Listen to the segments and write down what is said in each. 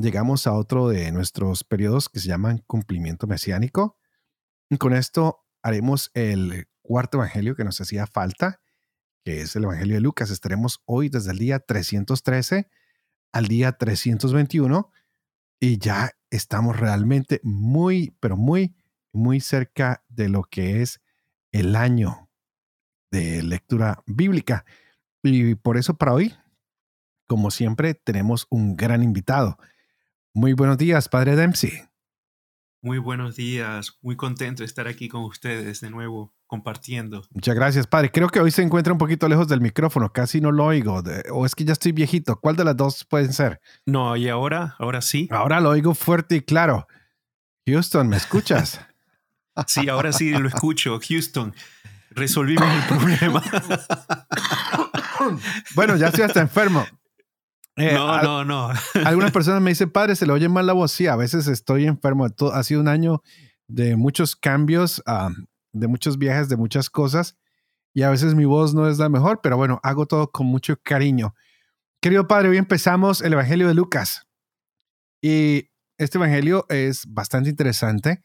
llegamos a otro de nuestros periodos que se llaman cumplimiento mesiánico. Y con esto haremos el cuarto evangelio que nos hacía falta, que es el evangelio de Lucas. Estaremos hoy desde el día 313 al día 321 y ya estamos realmente muy, pero muy, muy cerca de lo que es el año de lectura bíblica. Y por eso para hoy, como siempre, tenemos un gran invitado. Muy buenos días, Padre Dempsey. Muy buenos días, muy contento de estar aquí con ustedes de nuevo compartiendo. Muchas gracias, Padre. Creo que hoy se encuentra un poquito lejos del micrófono, casi no lo oigo, o es que ya estoy viejito. ¿Cuál de las dos pueden ser? No, y ahora, ahora sí. Ahora lo oigo fuerte y claro. Houston, ¿me escuchas? sí, ahora sí lo escucho. Houston, resolvimos el problema. bueno, ya estoy hasta enfermo. Eh, no, no, no. algunas personas me dicen, padre, se le oye mal la voz. Sí, a veces estoy enfermo. ha sido un año de muchos cambios, de muchos viajes, de muchas cosas. Y a veces mi voz no es la mejor, pero bueno, hago todo con mucho cariño. Querido padre, hoy empezamos el Evangelio de Lucas. Y este Evangelio es bastante interesante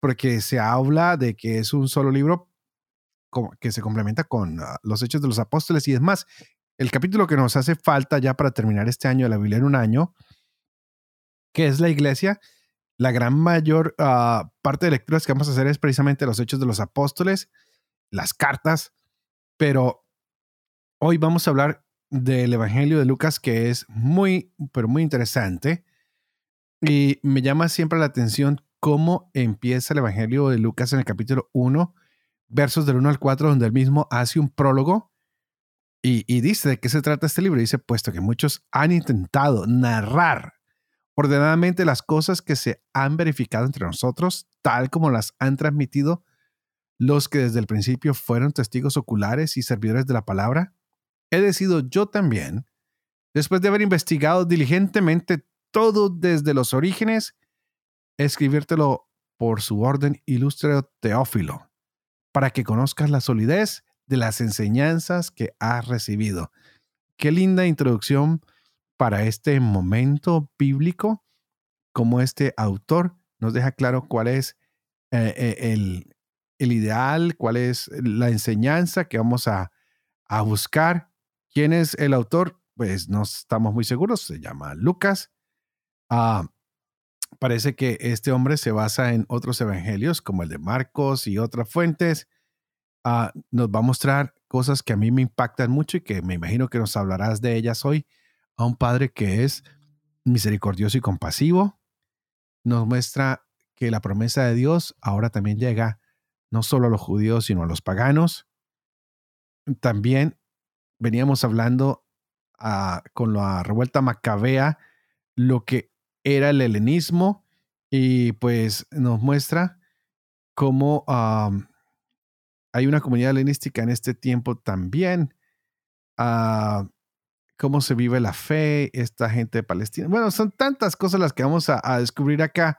porque se habla de que es un solo libro que se complementa con ah, los hechos de los apóstoles y es más, el capítulo que nos hace falta ya para terminar este año de la Biblia en un año, que es la iglesia, la gran mayor ah, parte de lecturas que vamos a hacer es precisamente los hechos de los apóstoles, las cartas, pero hoy vamos a hablar del Evangelio de Lucas que es muy, pero muy interesante y me llama siempre la atención cómo empieza el Evangelio de Lucas en el capítulo 1, versos del 1 al 4, donde él mismo hace un prólogo y, dice de qué se trata este libro. Dice, puesto que muchos han intentado narrar ordenadamente las cosas que se han verificado entre nosotros, tal como las han transmitido los que desde el principio fueron testigos oculares y servidores de la palabra, he decidido yo también, después de haber investigado diligentemente todo desde los orígenes, escribírtelo por su orden ilustre Teófilo, para que conozcas la solidez de las enseñanzas que has recibido. Qué linda introducción para este momento bíblico, como este autor nos deja claro cuál es eh, eh, el, ideal, cuál es la enseñanza que vamos a, buscar. ¿Quién es el autor? Pues no estamos muy seguros, se llama Lucas. Ah, parece que este hombre se basa en otros evangelios como el de Marcos y otras fuentes. Ah, nos va a mostrar cosas que a mí me impactan mucho y que me imagino que nos hablarás de ellas hoy. A un Padre que es misericordioso y compasivo. Nos muestra que la promesa de Dios ahora también llega no solo a los judíos, sino a los paganos. También veníamos hablando ah, con la revuelta macabea, lo que era el helenismo, y pues nos muestra cómo hay una comunidad helenística en este tiempo también. Ah, cómo se vive la fe, esta gente de Palestina. Bueno, son tantas cosas las que vamos a, descubrir acá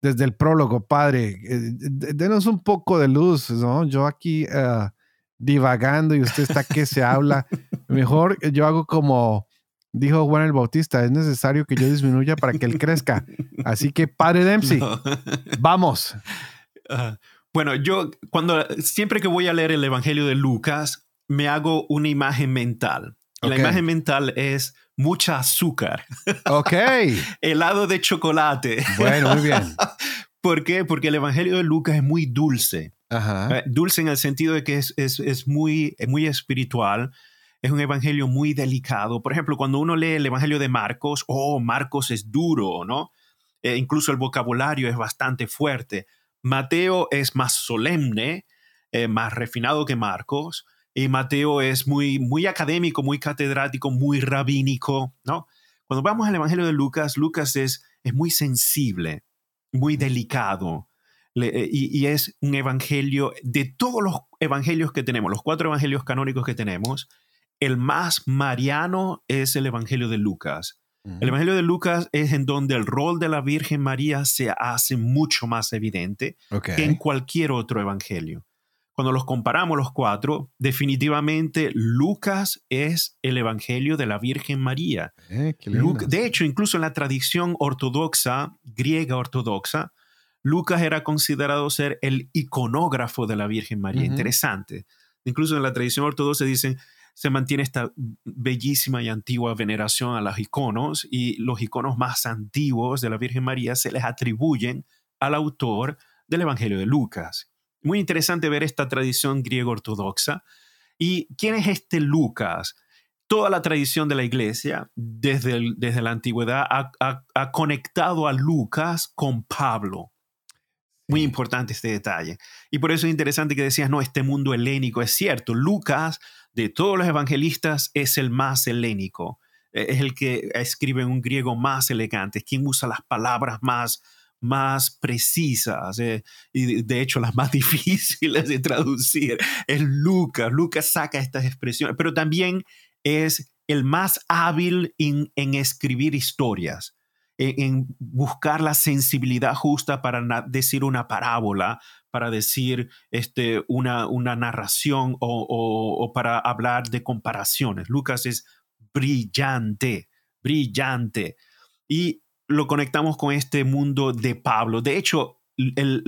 desde el prólogo, padre. Eh, denos un poco de luz, ¿no? Yo aquí ah, divagando y usted está que se habla. Mejor yo hago como dijo Juan el Bautista, es necesario que yo disminuya para que él crezca. Así que, padre Dempsey, vamos. Bueno, yo cuando siempre que voy a leer el Evangelio de Lucas, me hago una imagen mental. La imagen mental es mucha azúcar. Ok. Helado de chocolate. Bueno, muy bien. ¿Por qué? Porque el Evangelio de Lucas es muy dulce. Ajá. Eh, dulce en el sentido de que es, es, es muy, muy espiritual. Es un evangelio muy delicado. Por ejemplo, cuando uno lee el Evangelio de Marcos, oh, Marcos es duro, ¿no? Eh, incluso el vocabulario es bastante fuerte. Mateo es más solemne, eh, más refinado que Marcos, y Mateo es muy, muy académico, muy catedrático, muy rabínico, ¿no? Cuando vamos al Evangelio de Lucas, Lucas es, es muy sensible, muy delicado. Eh, y, es un evangelio, de todos los evangelios que tenemos, los cuatro evangelios canónicos que tenemos, el más mariano es el evangelio de Lucas. El evangelio de Lucas es en donde el rol de la Virgen María se hace mucho más evidente que en cualquier otro evangelio. Cuando los comparamos los cuatro, definitivamente Lucas es el evangelio de la Virgen María. Eh, de hecho, incluso en la tradición ortodoxa, griega ortodoxa, Lucas era considerado ser el iconógrafo de la Virgen María. Interesante. Incluso en la tradición ortodoxa dicen, se mantiene esta bellísima y antigua veneración a los iconos y los iconos más antiguos de la Virgen María se les atribuyen al autor del Evangelio de Lucas. Muy interesante ver esta tradición griego ortodoxa. ¿Y quién es este Lucas? Toda la tradición de la iglesia, desde, desde la antigüedad, ha conectado a Lucas con Pablo. Muy importante este detalle. Y por eso es interesante que decías, no, este mundo helénico es cierto. Lucas, de todos los evangelistas, es el más helénico. E, es el que escribe en un griego más elegante, es quien usa las palabras más, más precisas eh, y de hecho las más difíciles de traducir. Es Lucas. Lucas saca estas expresiones, pero también es el más hábil en escribir historias en, buscar la sensibilidad justa para decir una parábola, para decir este, una, una narración o, para hablar de comparaciones. Lucas es brillante, brillante. Y lo conectamos con este mundo de Pablo. De hecho, el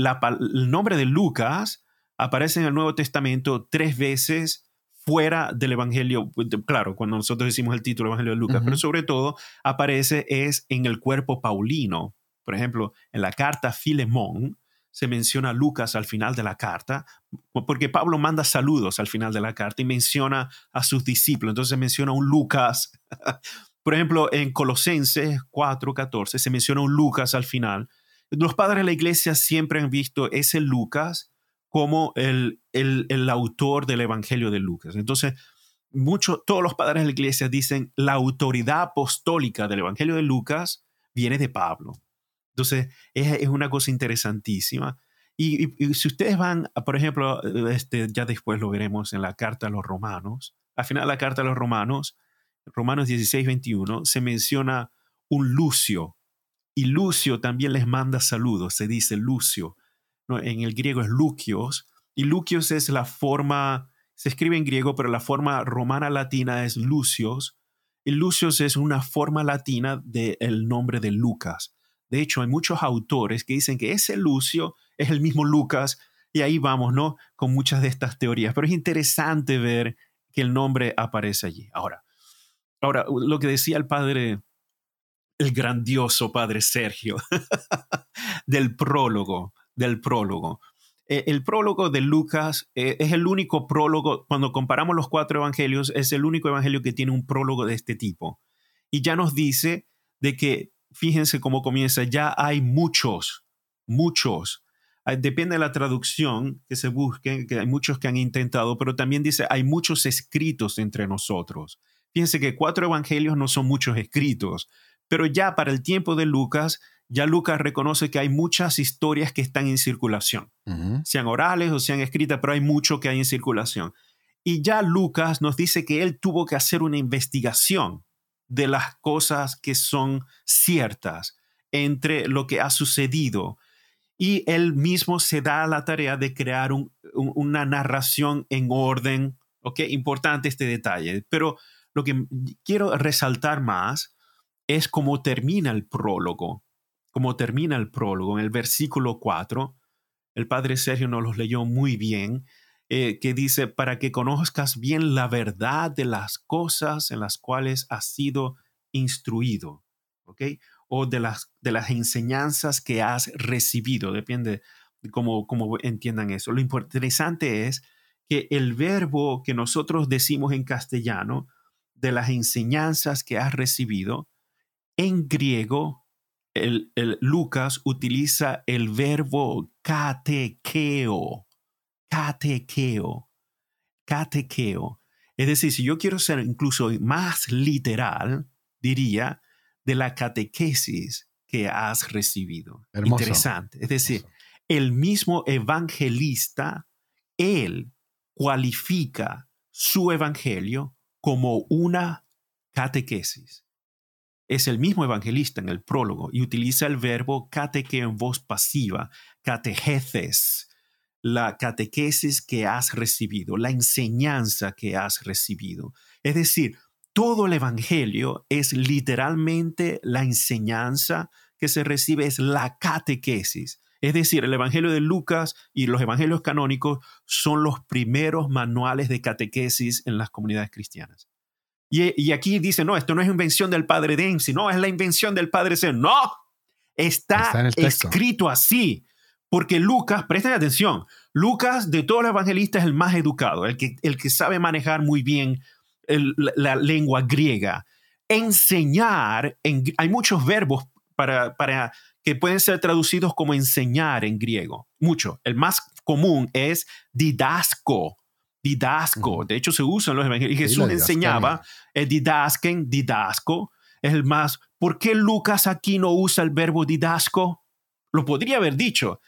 nombre de Lucas aparece en el Nuevo Testamento tres veces fuera del Evangelio, pues, claro, cuando nosotros decimos el título Evangelio de Lucas, pero sobre todo aparece es en el cuerpo paulino. Por ejemplo, en la carta Filemón se menciona a Lucas al final de la carta, porque Pablo manda saludos al final de la carta y menciona a sus discípulos. Entonces menciona un Lucas. Por ejemplo, en Colosenses 4:14 se menciona un Lucas al final. Los padres de la iglesia siempre han visto ese Lucas como el, el, autor del Evangelio de Lucas. Entonces, mucho, todos los padres de la iglesia dicen la autoridad apostólica del Evangelio de Lucas viene de Pablo. Entonces, es, una cosa interesantísima. Y, si ustedes van, por ejemplo, este, ya después lo veremos en la carta a los romanos, al final de la carta a los romanos, Romanos 16, 21, se menciona un Lucio. Y Lucio también les manda saludos, se dice Lucio en el griego es Lucios, y Lucios es la forma, se escribe en griego, pero la forma romana latina es Lucios, y Lucios es una forma latina del nombre de Lucas. De hecho, hay muchos autores que dicen que ese Lucio es el mismo Lucas, y ahí vamos, ¿no? Con muchas de estas teorías, pero es interesante ver que el nombre aparece allí. Ahora, ahora lo que decía el padre, el grandioso padre Sergio, del prólogo, del prólogo. Eh, el prólogo de Lucas eh, es el único prólogo, cuando comparamos los cuatro evangelios, es el único evangelio que tiene un prólogo de este tipo. Y ya nos dice de que, fíjense cómo comienza, ya hay muchos, muchos. Depende de la traducción que se busque, que hay muchos que han intentado, pero también dice, hay muchos escritos entre nosotros. Fíjense que cuatro evangelios no son muchos escritos, pero ya para el tiempo de Lucas ya Lucas reconoce que hay muchas historias que están en circulación, sean orales o sean escritas, pero hay mucho que hay en circulación. Y ya Lucas nos dice que él tuvo que hacer una investigación de las cosas que son ciertas entre lo que ha sucedido. Y él mismo se da la tarea de crear una narración en orden. ¿Ok? Importante este detalle. Pero lo que quiero resaltar más es cómo termina el prólogo como termina el prólogo, en el versículo 4, el padre Sergio nos lo leyó muy bien, eh, que dice, para que conozcas bien la verdad de las cosas en las cuales has sido instruido, ¿ok? O de las, de las enseñanzas que has recibido, depende de cómo, cómo entiendan eso. Lo interesante es que el verbo que nosotros decimos en castellano, de las enseñanzas que has recibido, en griego el, Lucas utiliza el verbo catequeo, catequeo, catequeo. Es decir, si yo quiero ser incluso más literal, diría de la catequesis que has recibido. Interesante. Es decir, el mismo evangelista, él cualifica su evangelio como una catequesis. Es el mismo evangelista en el prólogo y utiliza el verbo cateque en voz pasiva, catejeces, la catequesis que has recibido, la enseñanza que has recibido. Es decir, todo el Evangelio es literalmente la enseñanza que se recibe, es la catequesis. Es decir, el Evangelio de Lucas y los Evangelios canónicos son los primeros manuales de catequesis en las comunidades cristianas. Y, aquí dice, no, esto no es invención del padre Dempsey, no, es la invención del padre Ser. No, está, escrito así. Porque Lucas, presten atención, Lucas de todos los evangelistas es el más educado, el que, el que sabe manejar muy bien la, lengua griega. Enseñar, hay muchos verbos para, para que pueden ser traducidos como enseñar en griego. Mucho. El más común es didasco. Didasco. De hecho, se usa en los evangelios. Y Jesús enseñaba el didasken, didasco. Es el más. ¿Por qué Lucas aquí no usa el verbo didasco? Lo podría haber dicho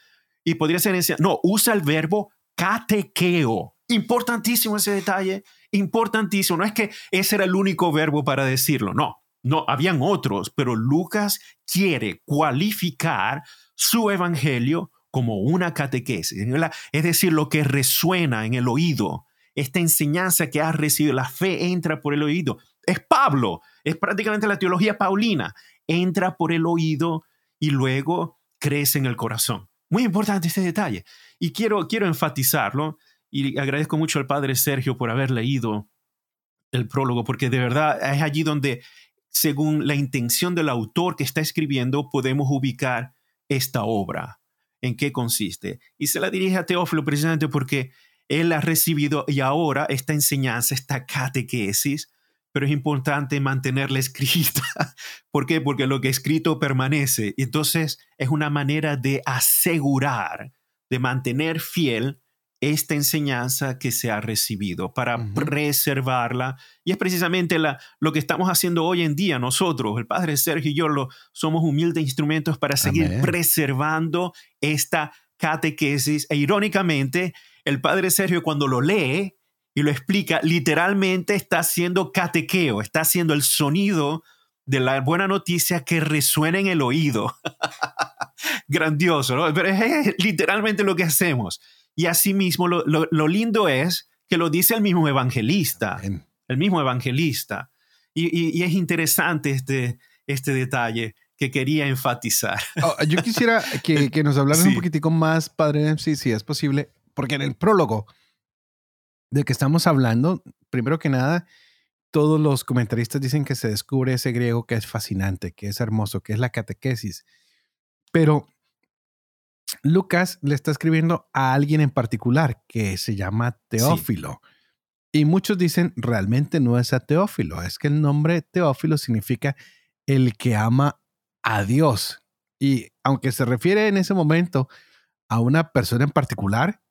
y podría ser, no, usa el verbo catequeo. Importantísimo ese detalle, importantísimo. No es que ese era el único verbo para decirlo, no, no, habían otros, pero Lucas quiere cualificar su evangelio como una catequesis, es decir, lo que resuena en el oído, esta enseñanza que has recibido, la fe entra por el oído. Es Pablo, es prácticamente la teología paulina, entra por el oído y luego crece en el corazón. Muy importante este detalle. Y quiero, quiero enfatizarlo y agradezco mucho al padre Sergio por haber leído el prólogo, porque de verdad es allí donde, según la intención del autor que está escribiendo, podemos ubicar esta obra. ¿En qué consiste? Y se la dirige a Teófilo precisamente porque él ha recibido y ahora esta enseñanza, esta catequesis, pero es importante mantenerla escrita. ¿Por qué? Porque lo que escrito permanece. Entonces es una manera de asegurar, de mantener fiel esta enseñanza que se ha recibido, para preservarla. Y es precisamente la, lo que estamos haciendo hoy en día nosotros, el Padre Sergio y yo, lo, somos humildes instrumentos para seguir preservando esta catequesis. E irónicamente, el Padre Sergio cuando lo lee, y lo explica, literalmente está haciendo catequeo, está haciendo el sonido de la buena noticia que resuena en el oído. Grandioso, ¿no? Pero es, literalmente lo que hacemos. Y asimismo, lo, lo, lindo es que lo dice el mismo evangelista, el mismo evangelista. Y, es interesante este, este detalle que quería enfatizar. Oh, yo quisiera que, que nos hablaras un poquitico más, Padre, si, si es posible, porque en el prólogo de que estamos hablando, primero que nada, todos los comentaristas dicen que se descubre ese griego que es fascinante, que es hermoso, que es la catequesis. Pero Lucas le está escribiendo a alguien en particular que se llama Teófilo. Y muchos dicen, realmente no es a Teófilo, es que el nombre Teófilo significa el que ama a Dios. Y aunque se refiere en ese momento a una persona en particular,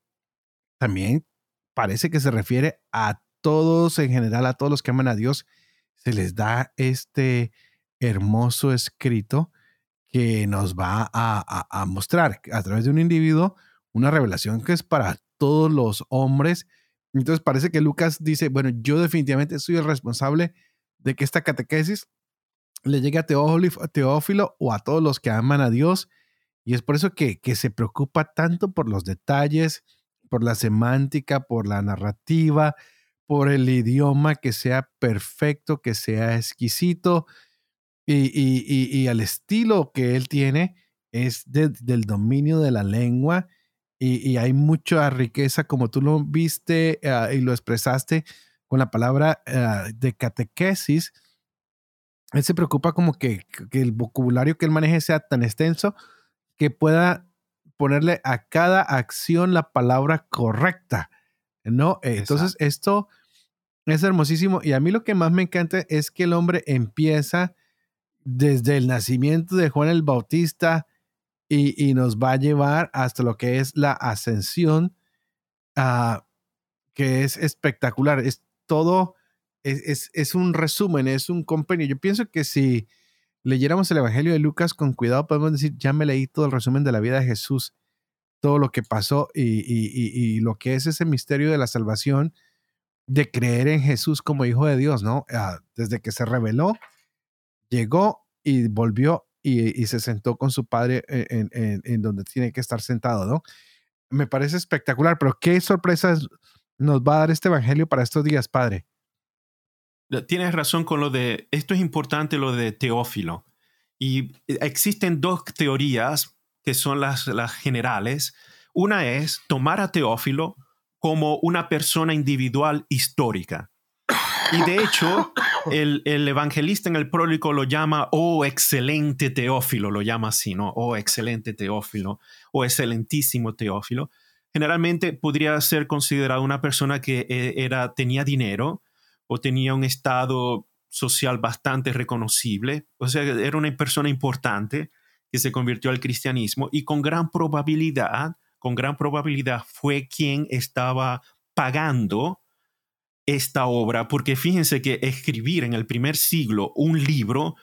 también parece que se refiere a todos en general, a todos los que aman a Dios, se les da este hermoso escrito que nos va a, mostrar a través de un individuo una revelación que es para todos los hombres. Entonces parece que Lucas dice, bueno, yo definitivamente soy el responsable de que esta catequesis le llegue a Teófilo, o a todos los que aman a Dios. Y es por eso que, que se preocupa tanto por los detalles, por la semántica, por la narrativa, por el idioma que sea perfecto, que sea exquisito y, y, al estilo que él tiene es del dominio de la lengua y, hay mucha riqueza como tú lo viste ah, y lo expresaste con la palabra ah, de catequesis. Él se preocupa como que, que el vocabulario que él maneje sea tan extenso que pueda ponerle a cada acción la palabra correcta, ¿no? Entonces, esto es hermosísimo y a mí lo que más me encanta es que el hombre empieza desde el nacimiento de Juan el Bautista y, nos va a llevar hasta lo que es la ascensión, ah, que es espectacular. Es todo, es, es, un resumen, es un compendio. Yo pienso que si leyéramos el Evangelio de Lucas con cuidado, podemos decir, ya me leí todo el resumen de la vida de Jesús, todo lo que pasó y, lo que es ese misterio de la salvación, de creer en Jesús como Hijo de Dios, ¿no? Ah, desde que se reveló, llegó y volvió y, se sentó con su padre en, en, donde tiene que estar sentado, ¿no? Me parece espectacular, pero qué sorpresas nos va a dar este Evangelio para estos días, Padre. Tienes razón con lo de, esto es importante lo de Teófilo. Y eh, existen dos teorías que son las, las generales. Una es tomar a Teófilo como una persona individual histórica. Y de hecho, el, el, evangelista en el prólico lo llama, oh excelente Teófilo, lo llama así, ¿no? Oh excelente Teófilo, o excelentísimo Teófilo. Generalmente podría ser considerado una persona que eh, era, tenía dinero, o tenía un estado social bastante reconocible, o sea, era una persona importante que se convirtió al cristianismo y con gran probabilidad, con gran probabilidad fue quien estaba pagando esta obra, porque fíjense que escribir en el primer siglo un libro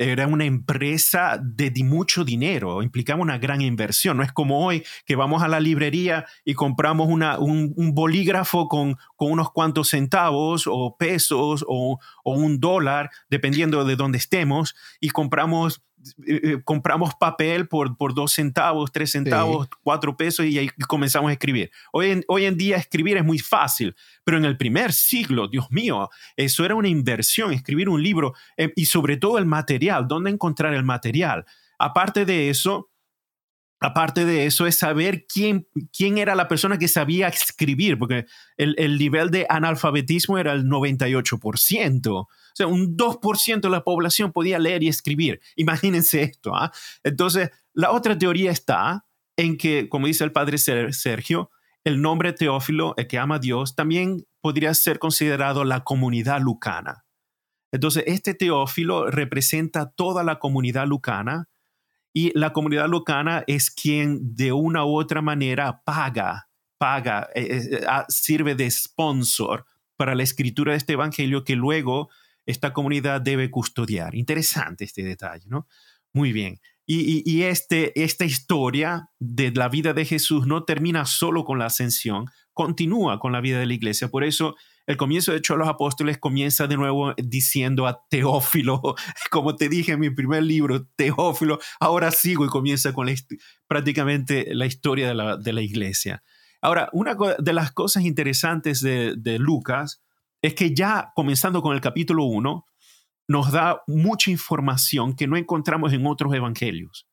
era una empresa de, mucho dinero, implicaba una gran inversión. No es como hoy que vamos a la librería y compramos una, un, bolígrafo con, con, unos cuantos centavos o pesos o, o, un dólar, dependiendo de dónde estemos, y compramos eh, eh, compramos papel por, por dos centavos, tres centavos, cuatro pesos y ahí comenzamos a escribir. Hoy en, hoy en día escribir es muy fácil, pero en el primer siglo, Dios mío, eso era una inversión, escribir un libro eh, y sobre todo el material, dónde encontrar el material. Aparte de eso, aparte de eso, es saber quién, quién era la persona que sabía escribir, porque el, el nivel de analfabetismo era el 98%. O sea, un 2% de la población podía leer y escribir. Imagínense esto. ¿ah? Entonces, la otra teoría está en que, como dice el padre Sergio, el nombre Teófilo, el que ama a Dios, también podría ser considerado la comunidad lucana. Entonces, este Teófilo representa toda la comunidad lucana y la comunidad lucana es quien de una u otra manera paga, paga, eh, eh, ah, sirve de sponsor para la escritura de este evangelio que luego esta comunidad debe custodiar. Interesante este detalle, ¿no? Muy bien. Y, este, esta historia de la vida de Jesús no termina solo con la ascensión, continúa con la vida de la iglesia. Por eso el comienzo de Hecho los Apóstoles comienza de nuevo diciendo a Teófilo, como te dije en mi primer libro, Teófilo, ahora sigo y comienza con prácticamente la historia de la, la, iglesia. Ahora, una de las cosas interesantes de, de Lucas es que ya comenzando con el capítulo 1, nos da mucha información que no encontramos en otros evangelios.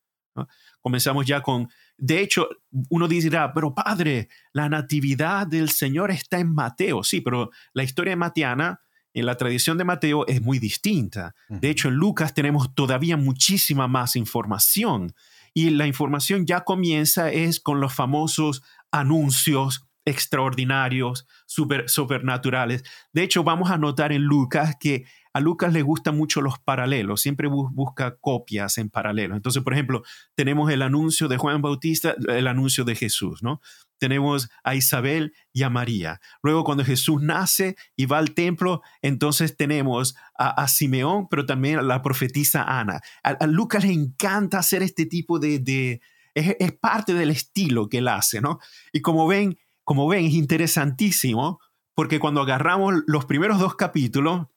Comenzamos ya con, de hecho, uno dirá, pero padre, la natividad del Señor está en Mateo. Sí, pero la historia matiana, en la tradición de Mateo, es muy distinta. De hecho, en Lucas tenemos todavía muchísima más información. Y la información ya comienza es con los famosos anuncios extraordinarios, super, supernaturales. De hecho, vamos a notar en Lucas que a Lucas le gustan mucho los paralelos, siempre busca copias en paralelo. Entonces, por ejemplo, tenemos el anuncio de Juan Bautista, el anuncio de Jesús, ¿no? Tenemos a Isabel y a María. Luego, cuando Jesús nace y va al templo, entonces tenemos a, Simeón, pero también a la profetisa Ana. A, Lucas le encanta hacer este tipo de... de es, es parte del estilo que él hace, ¿no? Y como ven, como ven, es interesantísimo porque cuando agarramos los primeros dos capítulos,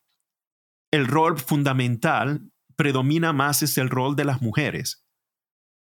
el rol fundamental predomina más es el rol de las mujeres.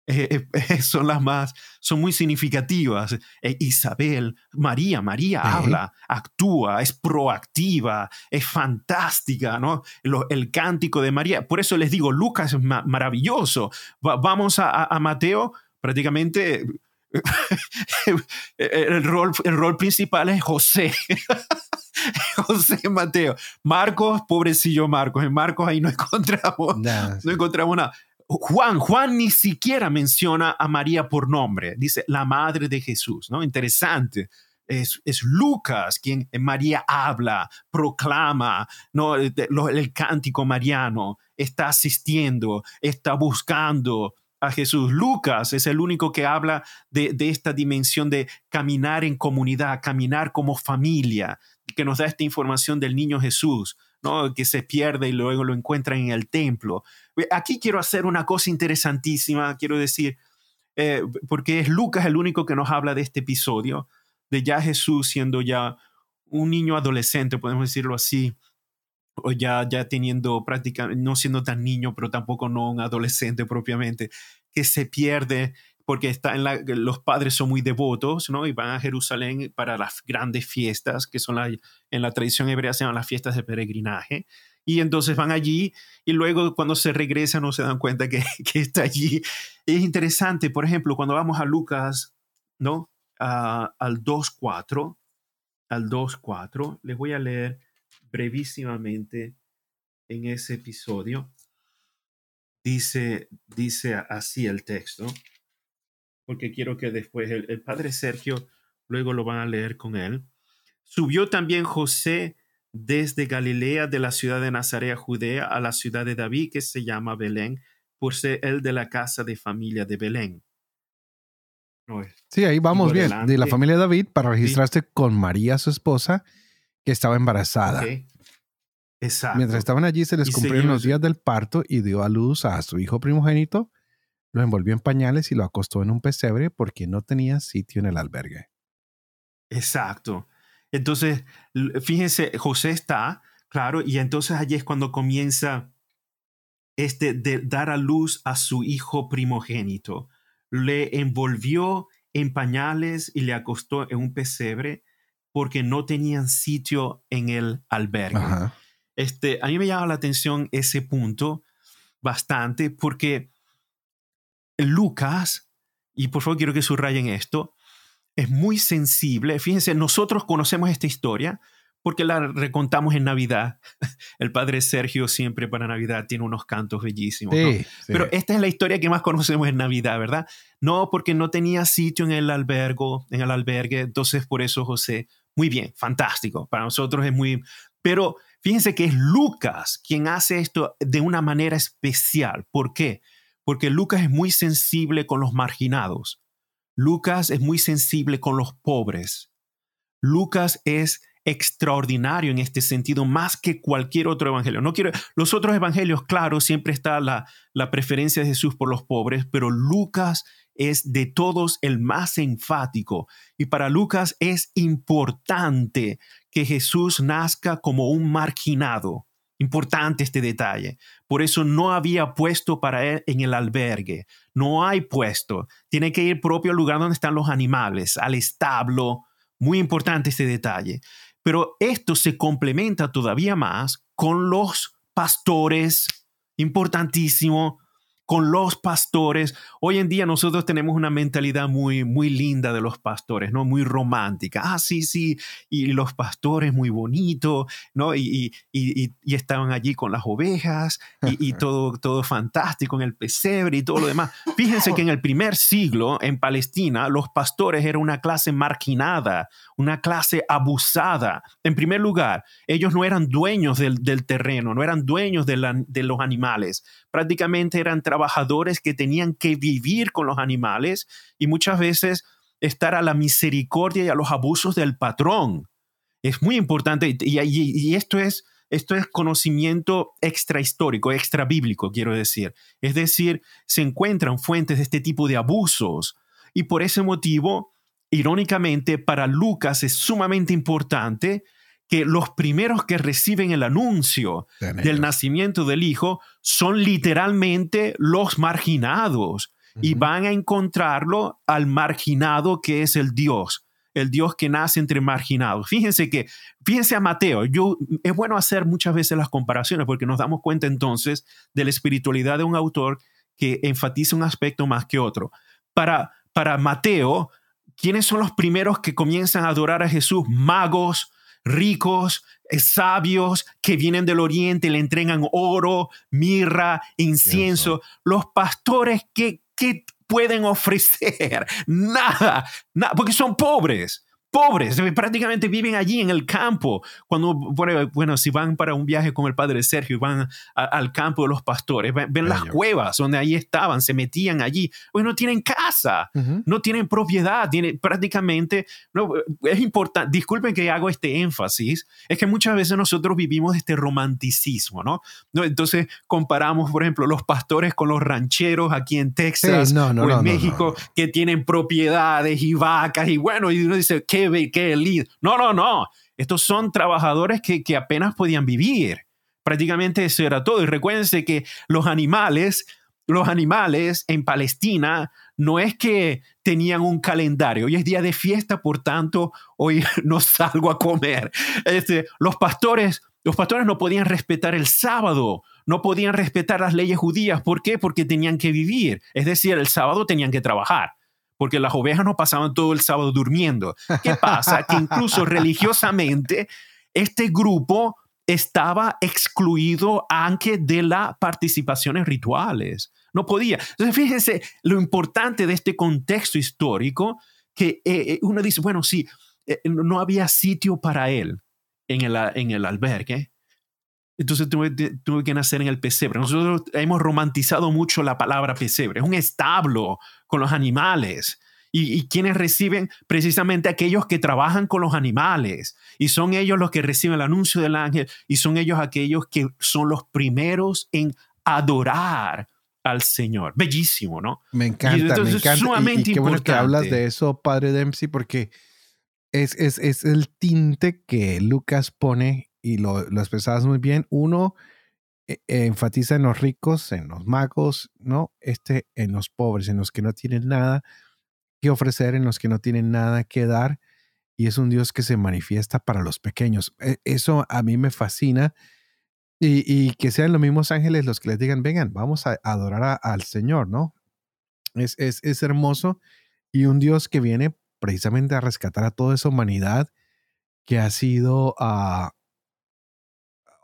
son las más, son muy significativas. E Isabel, María, María habla, actúa, es proactiva, es fantástica, ¿no? el cántico de María. Por eso les digo, Lucas es maravilloso. vamos a, Mateo, prácticamente el, rol, el rol principal es José. José Mateo. Marcos, pobrecillo Marcos. En Marcos ahí no encontramos, no encontramos nada. Juan, Juan ni siquiera menciona a María por nombre. Dice la madre de Jesús, ¿no? Interesante. Es, es, Lucas quien María habla, proclama, ¿no? el, el cántico mariano, está asistiendo, está buscando, a Jesús. Lucas es el único que habla de, esta dimensión de caminar en comunidad, caminar como familia, que nos da esta información del niño Jesús. ¿no? que se pierde y luego lo encuentran en el templo. Aquí quiero hacer una cosa interesantísima, quiero decir, eh, porque es Lucas el único que nos habla de este episodio, de ya Jesús siendo ya un niño adolescente, podemos decirlo así, o ya, ya teniendo prácticamente, no siendo tan niño, pero tampoco no un adolescente propiamente, que se pierde porque está en la, los padres son muy devotos, ¿no? Y van a Jerusalén para las grandes fiestas, que son la, en la tradición hebrea se llaman las fiestas de peregrinaje. Y entonces van allí y luego cuando se regresan no se dan cuenta que, que está allí. Es interesante, por ejemplo, cuando vamos a Lucas, ¿no? al 2.4, al 2.4, les voy a leer brevísimamente en ese episodio. Dice, dice así el texto porque quiero que después el, padre Sergio luego lo van a leer con él. Subió también José desde Galilea de la ciudad de Nazaret Judea a la ciudad de David que se llama Belén, por ser él de la casa de familia de Belén. sí, ahí vamos bien, de la familia de David para registrarse con María, su esposa, que estaba embarazada. Exacto. Mientras estaban allí se les cumplieron los días del parto y dio a luz a su hijo primogénito lo envolvió en pañales y lo acostó en un pesebre porque no tenía sitio en el albergue. Exacto. Entonces, fíjense, José está, claro, y entonces allí es cuando comienza este de dar a luz a su hijo primogénito. Le envolvió en pañales y le acostó en un pesebre porque no tenían sitio en el albergue. Este, a mí me llama la atención ese punto bastante porque Lucas, y por favor quiero que subrayen esto, es muy sensible. Fíjense, nosotros conocemos esta historia porque la recontamos en Navidad. El padre Sergio siempre para Navidad tiene unos cantos bellísimos. Pero esta es la historia que más conocemos en Navidad, ¿verdad? No, porque no tenía sitio en el albergo, en el albergue, entonces por eso José, muy bien, fantástico. Para nosotros es muy... Pero fíjense que es Lucas quien hace esto de una manera especial. ¿Por qué? Porque Lucas es muy sensible con los marginados. Lucas es muy sensible con los pobres. Lucas es extraordinario en este sentido más que cualquier otro evangelio. No quiero los otros evangelios, claro, siempre está la, la preferencia de Jesús por los pobres, pero Lucas es de todos el más enfático y para Lucas es importante que Jesús nazca como un marginado. Importante este detalle. Por eso no había puesto para él en el albergue. No hay puesto. Tiene que ir propio al lugar donde están los animales, al establo. Muy importante este detalle. Pero esto se complementa todavía más con los pastores. Importantísimo con los pastores. Hoy en día nosotros tenemos una mentalidad muy, muy linda de los pastores, ¿no? Muy romántica. Ah, sí, sí, y los pastores muy bonitos, ¿no? Y, y, y, estaban allí con las ovejas y, todo, todo fantástico en el pesebre y todo lo demás. Fíjense que en el primer siglo en Palestina los pastores eran una clase marginada, una clase abusada. En primer lugar, ellos no eran dueños del, del terreno, no eran dueños de, la, de los animales prácticamente eran trabajadores que tenían que vivir con los animales y muchas veces estar a la misericordia y a los abusos del patrón. Es muy importante y, esto es esto es conocimiento extrahistórico, extra bíblico, quiero decir. Es decir, se encuentran fuentes de este tipo de abusos y por ese motivo, irónicamente, para Lucas es sumamente importante que los primeros que reciben el anuncio del nacimiento del Hijo son literalmente los marginados y van a encontrarlo al marginado que es el Dios, el Dios que nace entre marginados. Fíjense que, fíjense a Mateo, yo, es bueno hacer muchas veces las comparaciones porque nos damos cuenta entonces de la espiritualidad de un autor que enfatiza un aspecto más que otro. Para, para Mateo, ¿quiénes son los primeros que comienzan a adorar a Jesús? Magos, ricos, eh, sabios que vienen del oriente, le entregan oro, mirra, incienso. Los pastores, ¿qué, pueden ofrecer? Nada, nada, porque son pobres. Pobres, prácticamente viven allí en el campo. Cuando, bueno, si van para un viaje con el padre Sergio y van al campo de los pastores, ven, las cuevas donde ahí estaban, se metían allí. Pues no tienen casa, no tienen propiedad, tienen prácticamente, no, es importante, disculpen que hago este énfasis, es que muchas veces nosotros vivimos este romanticismo, ¿no? Entonces comparamos, por ejemplo, los pastores con los rancheros aquí en Texas o en México que tienen propiedades y vacas y bueno, y uno dice, qué No, no, no. Estos son trabajadores que, que apenas podían vivir. Prácticamente eso era todo. Y recuérdense que los animales, los animales en Palestina no es que tenían un calendario. Hoy es día de fiesta, por tanto, hoy no salgo a comer. Este, los pastores, los pastores no podían respetar el sábado, no podían respetar las leyes judías. ¿Por qué? Porque tenían que vivir. Es decir, el sábado tenían que trabajar porque las ovejas no pasaban todo el sábado durmiendo. ¿Qué pasa? Que incluso religiosamente este grupo estaba excluido aunque de las participaciones rituales. No podía. Entonces, fíjense lo importante de este contexto histórico, que eh, eh, uno dice, bueno, sí, eh, no había sitio para él en el, en el albergue, entonces tuve, tuve, que nacer en el pesebre. Nosotros hemos romantizado mucho la palabra pesebre. Es un establo con los animales. Y, y, quienes reciben precisamente aquellos que trabajan con los animales. Y son ellos los que reciben el anuncio del ángel. Y son ellos aquellos que son los primeros en adorar al Señor. Bellísimo, ¿no? Me encanta, me encanta. Sumamente y, qué bueno que hablas de eso, Padre Dempsey, porque es, es, es el tinte que Lucas pone y lo, lo expresabas muy bien. Uno e, enfatiza en los ricos, en los magos, ¿no? Este en los pobres, en los que no tienen nada que ofrecer, en los que no tienen nada que dar. Y es un Dios que se manifiesta para los pequeños. E, eso a mí me fascina. Y, que sean los mismos ángeles los que les digan, vengan, vamos a adorar al Señor, ¿no? Es, es, es hermoso. Y un Dios que viene precisamente a rescatar a toda esa humanidad que ha sido uh,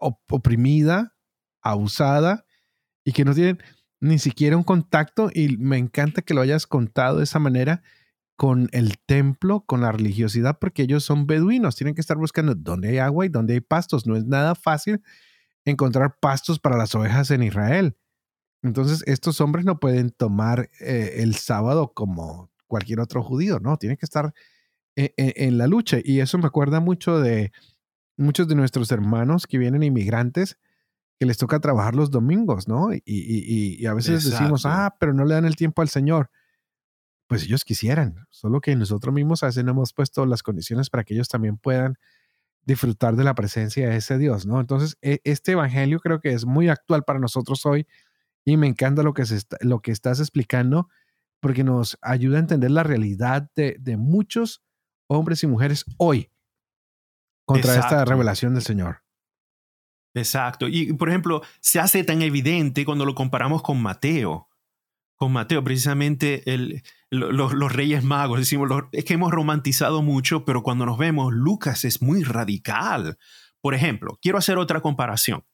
oprimida, abusada y que no tienen ni siquiera un contacto y me encanta que lo hayas contado de esa manera con el templo, con la religiosidad, porque ellos son beduinos, tienen que estar buscando dónde hay agua y dónde hay pastos. No es nada fácil encontrar pastos para las ovejas en Israel. Entonces, estos hombres no pueden tomar eh, el sábado como cualquier otro judío, ¿no? Tienen que estar eh, en la lucha. Y eso me acuerda mucho de muchos de nuestros hermanos que vienen inmigrantes que les toca trabajar los domingos, ¿no? Y, a veces decimos, ah, pero no le dan el tiempo al Señor. Pues ellos quisieran, solo que nosotros mismos a veces no hemos puesto las condiciones para que ellos también puedan disfrutar de la presencia de ese Dios, ¿no? Entonces, e, este evangelio creo que es muy actual para nosotros hoy y me encanta lo que, se lo que estás explicando porque nos ayuda a entender la realidad de, de muchos hombres y mujeres hoy contra esta revelación del Señor. Exacto. Y, por ejemplo, se hace tan evidente cuando lo comparamos con Mateo. Con Mateo, precisamente el, los, reyes magos, decimos, es que hemos romantizado mucho, pero cuando nos vemos, Lucas es muy radical. Por ejemplo, quiero hacer otra comparación.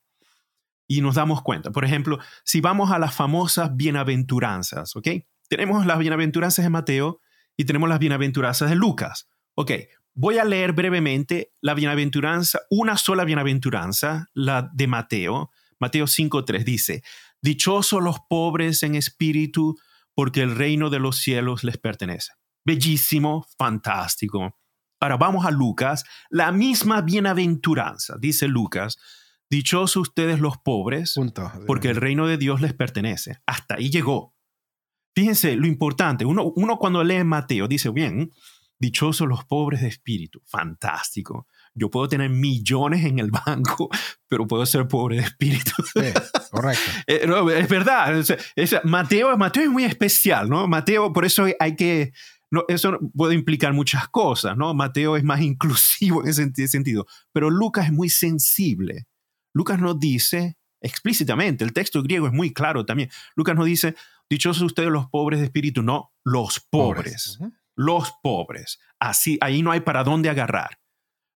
Y nos damos cuenta, por ejemplo, si vamos a las famosas bienaventuranzas, ¿ok? Tenemos las bienaventuranzas de Mateo y tenemos las bienaventuranzas de Lucas. Ok, Voy a leer brevemente la bienaventuranza, una sola bienaventuranza, la de Mateo. Mateo 5.3 dice, Dichosos los pobres en espíritu, porque el reino de los cielos les pertenece. Bellísimo, fantástico. Ahora vamos a Lucas, la misma bienaventuranza, dice Lucas, Dichosos ustedes los pobres, porque el reino de Dios les pertenece. Hasta ahí llegó. Fíjense lo importante, uno, uno cuando lee Mateo dice, bien, Dichosos los pobres de espíritu. Fantástico. Yo puedo tener millones en el banco, pero puedo ser pobre de espíritu. correcto. Eh, es verdad. Mateo, Mateo es muy especial, ¿no? Mateo, por eso hay que... No, eso puede implicar muchas cosas, ¿no? Mateo es más inclusivo en ese sentido, pero Lucas es muy sensible. Lucas no dice explícitamente, el texto griego es muy claro también. Lucas no dice, dichosos ustedes los pobres de espíritu, no, los pobres los pobres. Así, ahí no hay para dónde agarrar.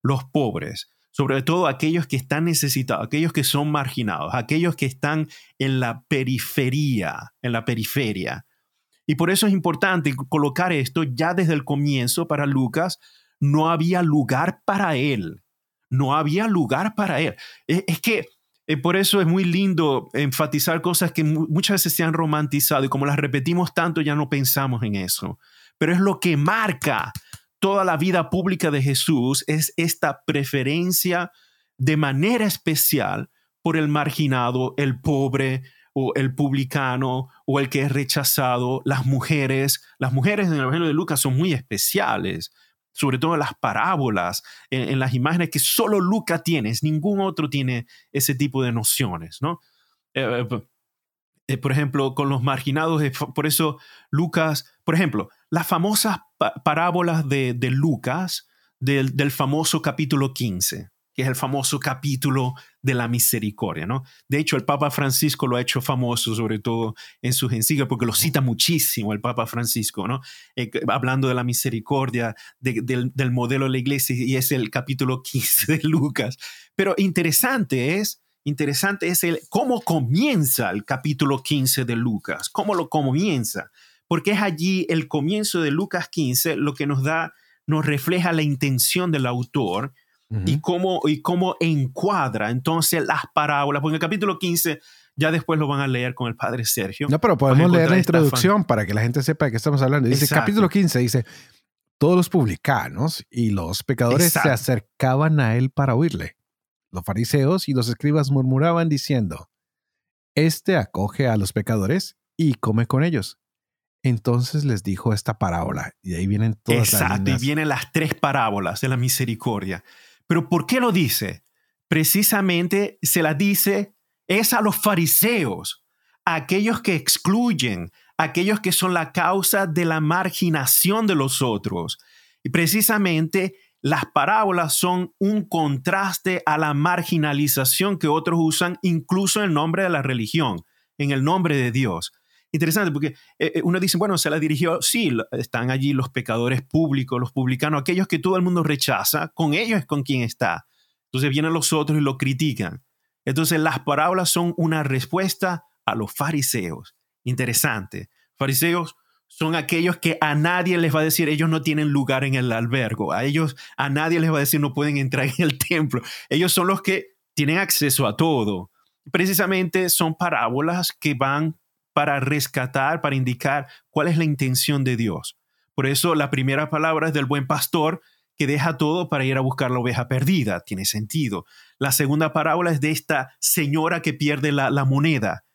Los pobres, sobre todo aquellos que están necesitados, aquellos que son marginados, aquellos que están en la periferia, en la periferia. Y por eso es importante colocar esto ya desde el comienzo para Lucas. no había lugar para él. No había lugar para él. E, es, que eh, por eso es muy lindo enfatizar cosas que muchas veces se han romantizado y como las repetimos tanto ya no pensamos en eso. Pero es lo que marca toda la vida pública de Jesús, es esta preferencia de manera especial por el marginado, el pobre, o el publicano o el que es rechazado, las mujeres. Las mujeres en el Evangelio de Lucas son muy especiales, sobre todo en las parábolas, en, las imágenes que solo Lucas tiene, ningún otro tiene ese tipo de nociones, ¿no? Eh, eh, por ejemplo, con los marginados, por eso Lucas, por ejemplo, las famosas parábolas de, Lucas del, famoso capítulo 15 que es el famoso capítulo de la misericordia, ¿no? De hecho, el Papa Francisco lo ha hecho famoso, sobre todo en sus encíclicas, porque lo cita muchísimo el Papa Francisco, ¿no? Eh, hablando de la misericordia, del, del, modelo de la iglesia, y es el capítulo 15 de Lucas. Pero interesante es, interesante es el cómo comienza el capítulo 15 de Lucas, cómo lo comienza, porque es allí el comienzo de Lucas 15 lo que nos da, nos refleja la intención del autor, y, cómo, y cómo encuadra entonces las parábolas, porque en el capítulo 15 ya después lo van a leer con el padre Sergio. No, pero podemos leer la introducción para que la gente sepa de qué estamos hablando. Dice, capítulo 15 dice, todos los publicanos y los pecadores se acercaban a él para oírle. Los fariseos y los escribas murmuraban diciendo, Este acoge a los pecadores y come con ellos. Entonces les dijo esta parábola, y ahí vienen todas Exacto, y vienen las tres parábolas de la misericordia. Pero ¿por qué lo dice? Precisamente se la dice es a los fariseos, a aquellos que excluyen, aquellos que son la causa de la marginación de los otros. Y precisamente las parábolas son un contraste a la marginalización que otros usan incluso en nombre de la religión, en el nombre de Dios. Interesante porque eh, eh, uno dice, bueno, se la dirigió, sí, están allí los pecadores públicos, los publicanos, aquellos que todo el mundo rechaza, con ellos es con quien está. Entonces vienen los otros y lo critican. Entonces las parábolas son una respuesta a los fariseos. Interesante. Fariseos son aquellos que a nadie les va a decir, ellos no tienen lugar en el albergo. A ellos, a nadie les va a decir, no pueden entrar en el templo. Ellos son los que tienen acceso a todo. Precisamente son parábolas que van para rescatar, para indicar cuál es la intención de Dios. Por eso la primera palabra es del buen pastor que deja todo para ir a buscar la oveja perdida. Tiene sentido. La segunda parábola es de esta señora que pierde la, moneda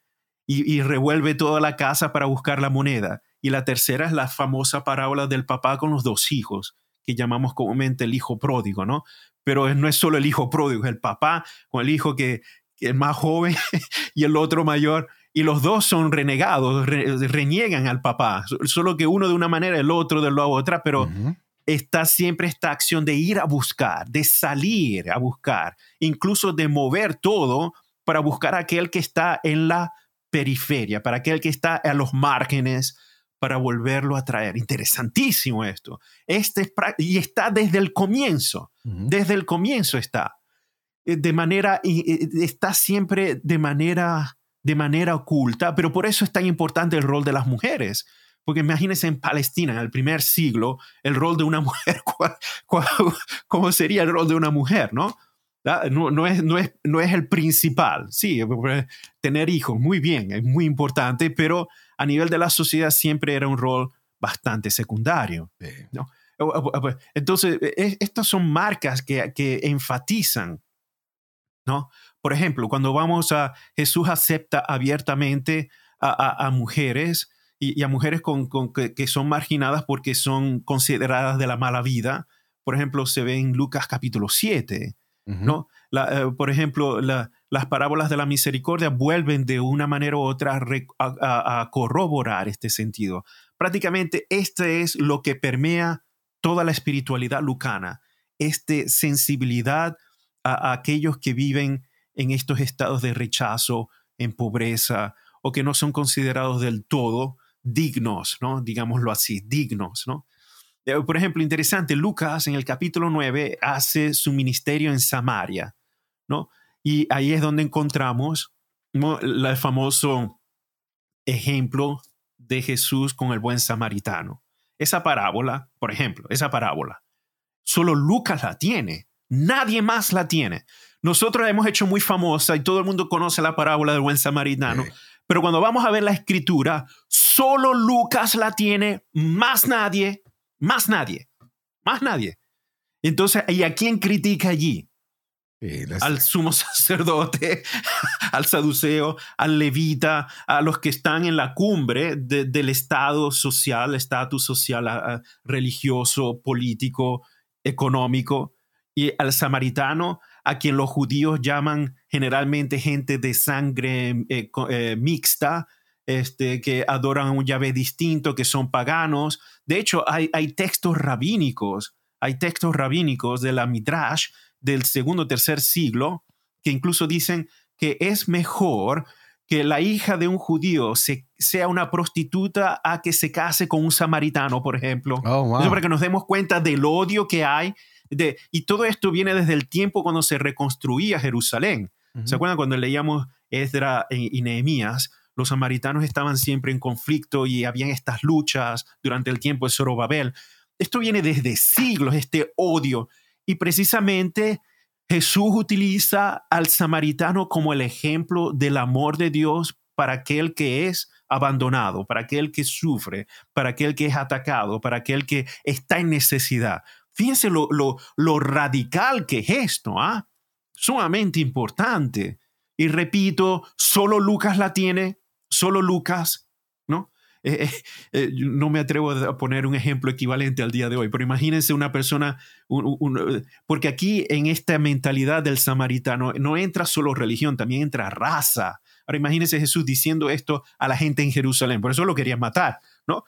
y, revuelve toda la casa para buscar la moneda. Y la tercera es la famosa parábola del papá con los dos hijos, que llamamos comúnmente el hijo pródigo, ¿no? Pero no es solo el hijo pródigo, es el papá con el hijo que, que es más joven y el otro mayor y los dos son renegados, reniegan al papá, solo que uno de una manera, el otro de la otra, pero está siempre esta acción de ir a buscar, de salir a buscar, incluso de mover todo para buscar a aquel que está en la periferia, para aquel que está a los márgenes, para volverlo a traer. Interesantísimo esto. Este y está desde el comienzo, desde el comienzo está. Eh, de manera, está siempre de manera de manera oculta, pero por eso es tan importante el rol de las mujeres. Porque imagínense en Palestina, en el primer siglo, el rol de una mujer, ¿cómo sería el rol de una mujer? ¿no? No, no, es, no, es, no es el principal. Sí, tener hijos, muy bien, es muy importante, pero a nivel de la sociedad siempre era un rol bastante secundario. ¿no? Entonces, e, estas son marcas que, que enfatizan ¿no? Por ejemplo, cuando vamos a Jesús acepta abiertamente a, mujeres y, a mujeres con, que, son marginadas porque son consideradas de la mala vida. Por ejemplo, se ve en Lucas capítulo 7, ¿no? Eh, por ejemplo, las parábolas de la misericordia vuelven de una manera u otra a, corroborar este sentido. Prácticamente este es lo que permea toda la espiritualidad lucana, esta sensibilidad a, aquellos que viven en estos estados de rechazo, en pobreza, o que no son considerados del todo dignos, ¿no? Digámoslo así, dignos, ¿no? Eh, por ejemplo, interesante, Lucas en el capítulo 9 hace su ministerio en Samaria, ¿no? Y ahí es donde encontramos el famoso ejemplo de Jesús con el buen samaritano. Esa parábola, por ejemplo, esa parábola solo Lucas la tiene. Nadie más la tiene. Nosotros la hemos hecho muy famosa y todo el mundo conoce la parábola del buen samaritano. Pero cuando vamos a ver la escritura, solo Lucas la tiene, más nadie, más nadie, más nadie. Entonces, ¿y a quién critica allí? Al sumo sacerdote, al saduceo, al levita, a los que están en la cumbre del estado social, estatus social, religioso, político, económico, y al samaritano, a quien los judíos llaman generalmente gente de sangre eh, eh, mixta, este, que adoran un Yahvé distinto, que son paganos. De hecho, hay, hay textos rabínicos, hay textos rabínicos de la Midrash del segundo o tercer siglo que incluso dicen que es mejor que la hija de un judío sea una prostituta a que se case con un samaritano, por ejemplo. Oh, Eso para que nos demos cuenta del odio que hay y todo esto viene desde el tiempo cuando se reconstruía Jerusalén. ¿Se acuerdan cuando leíamos Esdra y Nehemías? Los samaritanos estaban siempre en conflicto y habían estas luchas durante el tiempo de Zorobabel. Esto viene desde siglos, este odio. Y precisamente Jesús utiliza al samaritano como el ejemplo del amor de Dios para aquel que es abandonado, para aquel que sufre, para aquel que es atacado, para aquel que está en necesidad. Fíjense lo, lo, radical que es esto, ¿ah? Sumamente importante. Y repito, solo Lucas la tiene, solo Lucas. Eh, eh, eh, no me atrevo a poner un ejemplo equivalente al día de hoy, pero imagínense una persona, porque aquí en esta mentalidad del samaritano no entra solo religión, también entra raza. Ahora imagínense Jesús diciendo esto a la gente en Jerusalén, por eso lo querían matar, ¿no?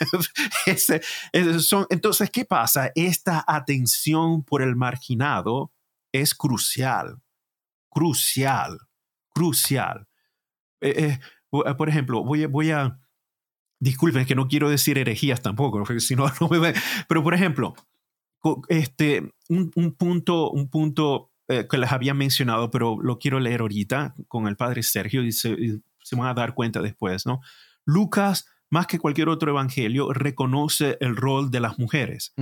entonces, ¿qué pasa? Esta atención por el marginado es crucial, crucial, crucial. Por ejemplo, voy a, disculpen que no quiero decir herejías tampoco, si no, pero por ejemplo, este, un, punto, un punto eh, que les había mencionado, pero lo quiero leer ahorita con el padre Sergio y se, y se van a dar cuenta después, ¿no? Lucas más que cualquier otro evangelio, reconoce el rol de las mujeres,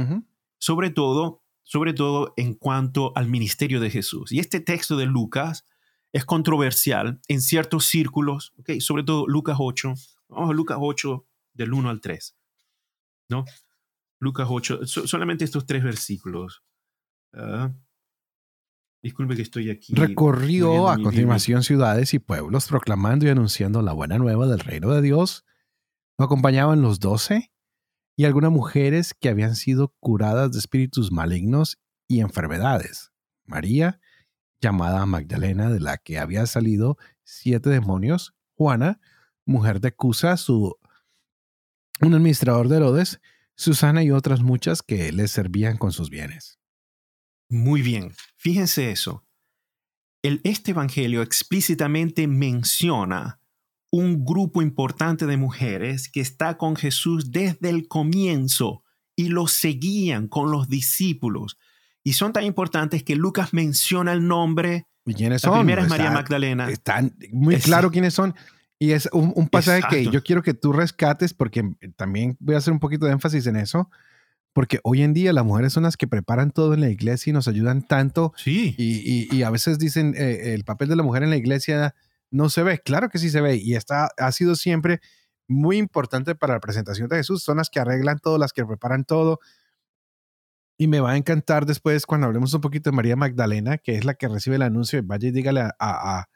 sobre todo, sobre todo en cuanto al ministerio de Jesús. Y este texto de Lucas es controversial en ciertos círculos, okay, sobre todo Lucas 8, vamos a Lucas 8 del 1 al 3, ¿no? Lucas 8, solamente estos tres versículos. Uh, disculpe que estoy aquí. Recorrió a continuación ciudades y pueblos proclamando y anunciando la buena nueva del reino de Dios lo acompañaban los doce y algunas mujeres que habían sido curadas de espíritus malignos y enfermedades. María, llamada Magdalena, de la que había salido siete demonios. Juana, mujer de Cusa, su, un administrador de Herodes. Susana y otras muchas que le servían con sus bienes. Muy bien, fíjense eso. El, este evangelio explícitamente menciona un grupo importante de mujeres que está con Jesús desde el comienzo y lo seguían con los discípulos. Y son tan importantes que Lucas menciona el nombre. quiénes son? La primera es María Magdalena. Están muy claro quiénes son. Y es un, pasaje que yo quiero que tú rescates porque también voy a hacer un poquito de énfasis en eso. Porque hoy en día las mujeres son las que preparan todo en la iglesia y nos ayudan tanto. Sí. Y, a veces dicen eh, el papel de la mujer en la iglesia no se ve. Claro que sí se ve y está, ha sido siempre muy importante para la presentación de Jesús. Son las que arreglan todo, las que preparan todo. Y me va a encantar después cuando hablemos un poquito de María Magdalena, que es la que recibe el anuncio. Vaya y dígale a, a, a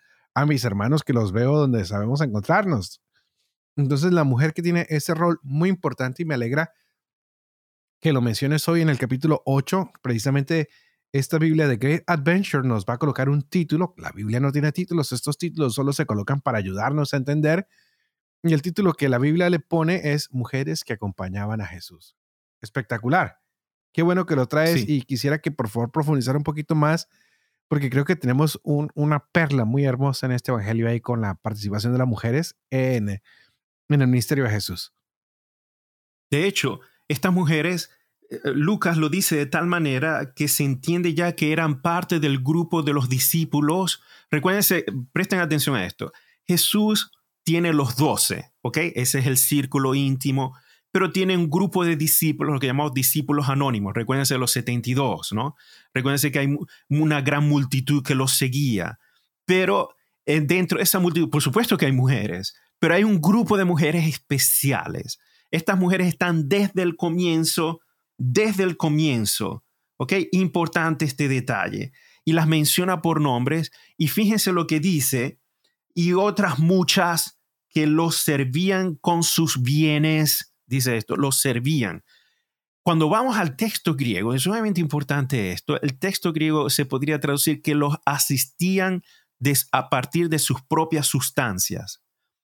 mis hermanos que los veo donde sabemos encontrarnos. Entonces, la mujer que tiene ese rol muy importante y me alegra que lo menciones hoy en el capítulo 8, precisamente esta Biblia de Great Adventure nos va a colocar un título. La Biblia no tiene títulos, estos títulos solo se colocan para ayudarnos a entender. Y el título que la Biblia le pone es Mujeres que acompañaban a Jesús. Espectacular. Qué bueno que lo traes y quisiera que por favor profundizar un poquito más, porque creo que tenemos una perla muy hermosa en este Evangelio ahí con la participación de las mujeres en, en el ministerio de Jesús. De hecho, estas mujeres eh, Lucas lo dice de tal manera que se entiende ya que eran parte del grupo de los discípulos. Recuérdense, presten atención a esto. Jesús tiene los doce, ¿ok? Ese es el círculo íntimo, pero tiene un grupo de discípulos, lo que llamamos discípulos anónimos. Recuérdense los 72, ¿no? Recuérdense que hay una gran multitud que los seguía. Pero eh, dentro de esa multitud, por supuesto que hay mujeres, pero hay un grupo de mujeres especiales. Estas mujeres están desde el comienzo, desde el comienzo, ¿ok? Importante este detalle. Y las menciona por nombres y fíjense lo que dice, y otras muchas que los servían con sus bienes, dice esto, los servían. Cuando vamos al texto griego, es sumamente importante esto, el texto griego se podría traducir que los asistían a partir de sus propias sustancias.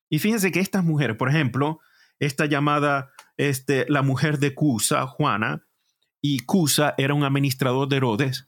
Y fíjense que estas mujeres, por ejemplo, esta llamada este, la mujer de Cusa, Juana, y Cusa era un administrador de Herodes,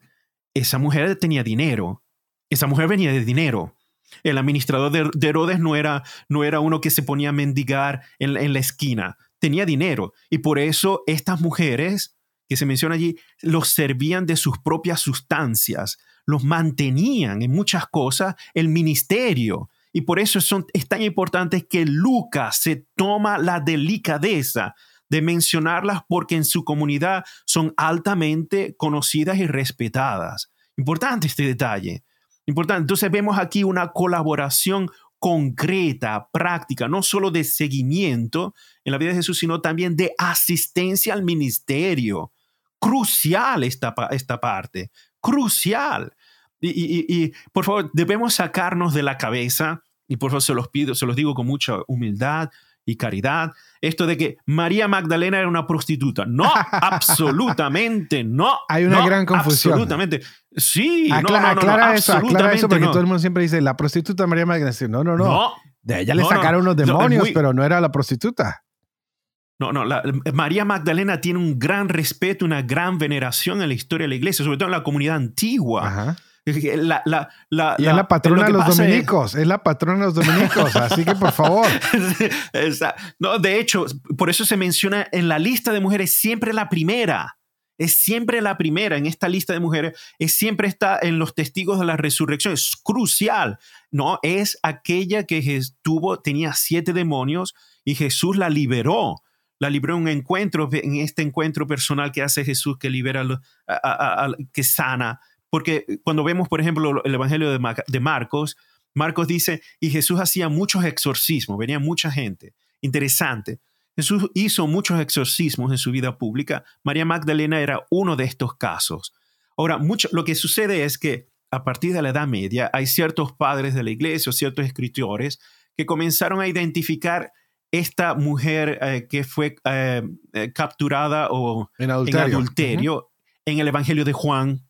esa mujer tenía dinero, esa mujer venía de dinero. El administrador de, Herodes no era, no era uno que se ponía a mendigar en, en la esquina, tenía dinero. Y por eso estas mujeres que se menciona allí, los servían de sus propias sustancias, los mantenían en muchas cosas el ministerio. Y por eso son, es tan importante que Lucas se toma la delicadeza de mencionarlas porque en su comunidad son altamente conocidas y respetadas. Importante este detalle. Importante. Entonces vemos aquí una colaboración concreta, práctica, no solo de seguimiento en la vida de Jesús, sino también de asistencia al ministerio. Crucial esta, esta parte, crucial. Y, por favor, debemos sacarnos de la cabeza, y por favor se los pido, se los digo con mucha humildad y caridad, esto de que María Magdalena era una prostituta. No, absolutamente no. Hay una gran confusión. Absolutamente. Sí, no, no, aclara eso, aclara eso, porque todo el mundo siempre dice la prostituta María Magdalena. No, no, no. de ella le sacaron unos demonios, pero no era la prostituta. No, no, María Magdalena tiene un gran respeto, una gran veneración en la historia de la iglesia, sobre todo en la comunidad antigua. Ajá la, la, la, y es la patrona de los dominicos, es, la patrona de los dominicos, así que por favor. no, de hecho, por eso se menciona en la lista de mujeres siempre la primera. Es siempre la primera en esta lista de mujeres, es siempre está en los testigos de la resurrección, es crucial, ¿no? Es aquella que tuvo, tenía siete demonios y Jesús la liberó la libró en un encuentro, en este encuentro personal que hace Jesús, que libera, que sana porque cuando vemos, por ejemplo, el Evangelio de, Marcos, Marcos dice, y Jesús hacía muchos exorcismos, venía mucha gente. Interesante. Jesús hizo muchos exorcismos en su vida pública. María Magdalena era uno de estos casos. Ahora, mucho, lo que sucede es que a partir de la Edad Media hay ciertos padres de la iglesia o ciertos escritores que comenzaron a identificar esta mujer eh, que fue eh, eh, capturada o en adulterio, en el Evangelio de Juan,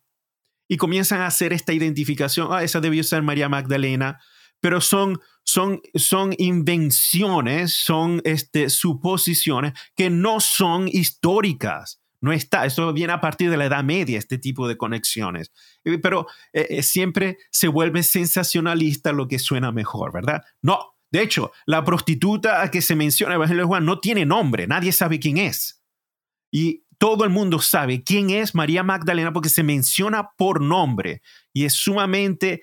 y comienzan a hacer esta identificación, ah, esa debió ser María Magdalena, pero son, son, son invenciones, son este, suposiciones que no son históricas. No está, esto viene a partir de la Edad Media, este tipo de conexiones. Pero eh, eh, siempre se vuelve sensacionalista lo que suena mejor, ¿verdad? No, de hecho, la prostituta que se menciona en el Evangelio Juan no tiene nombre, nadie sabe quién es. Y todo el mundo sabe quién es María Magdalena porque se menciona por nombre y es sumamente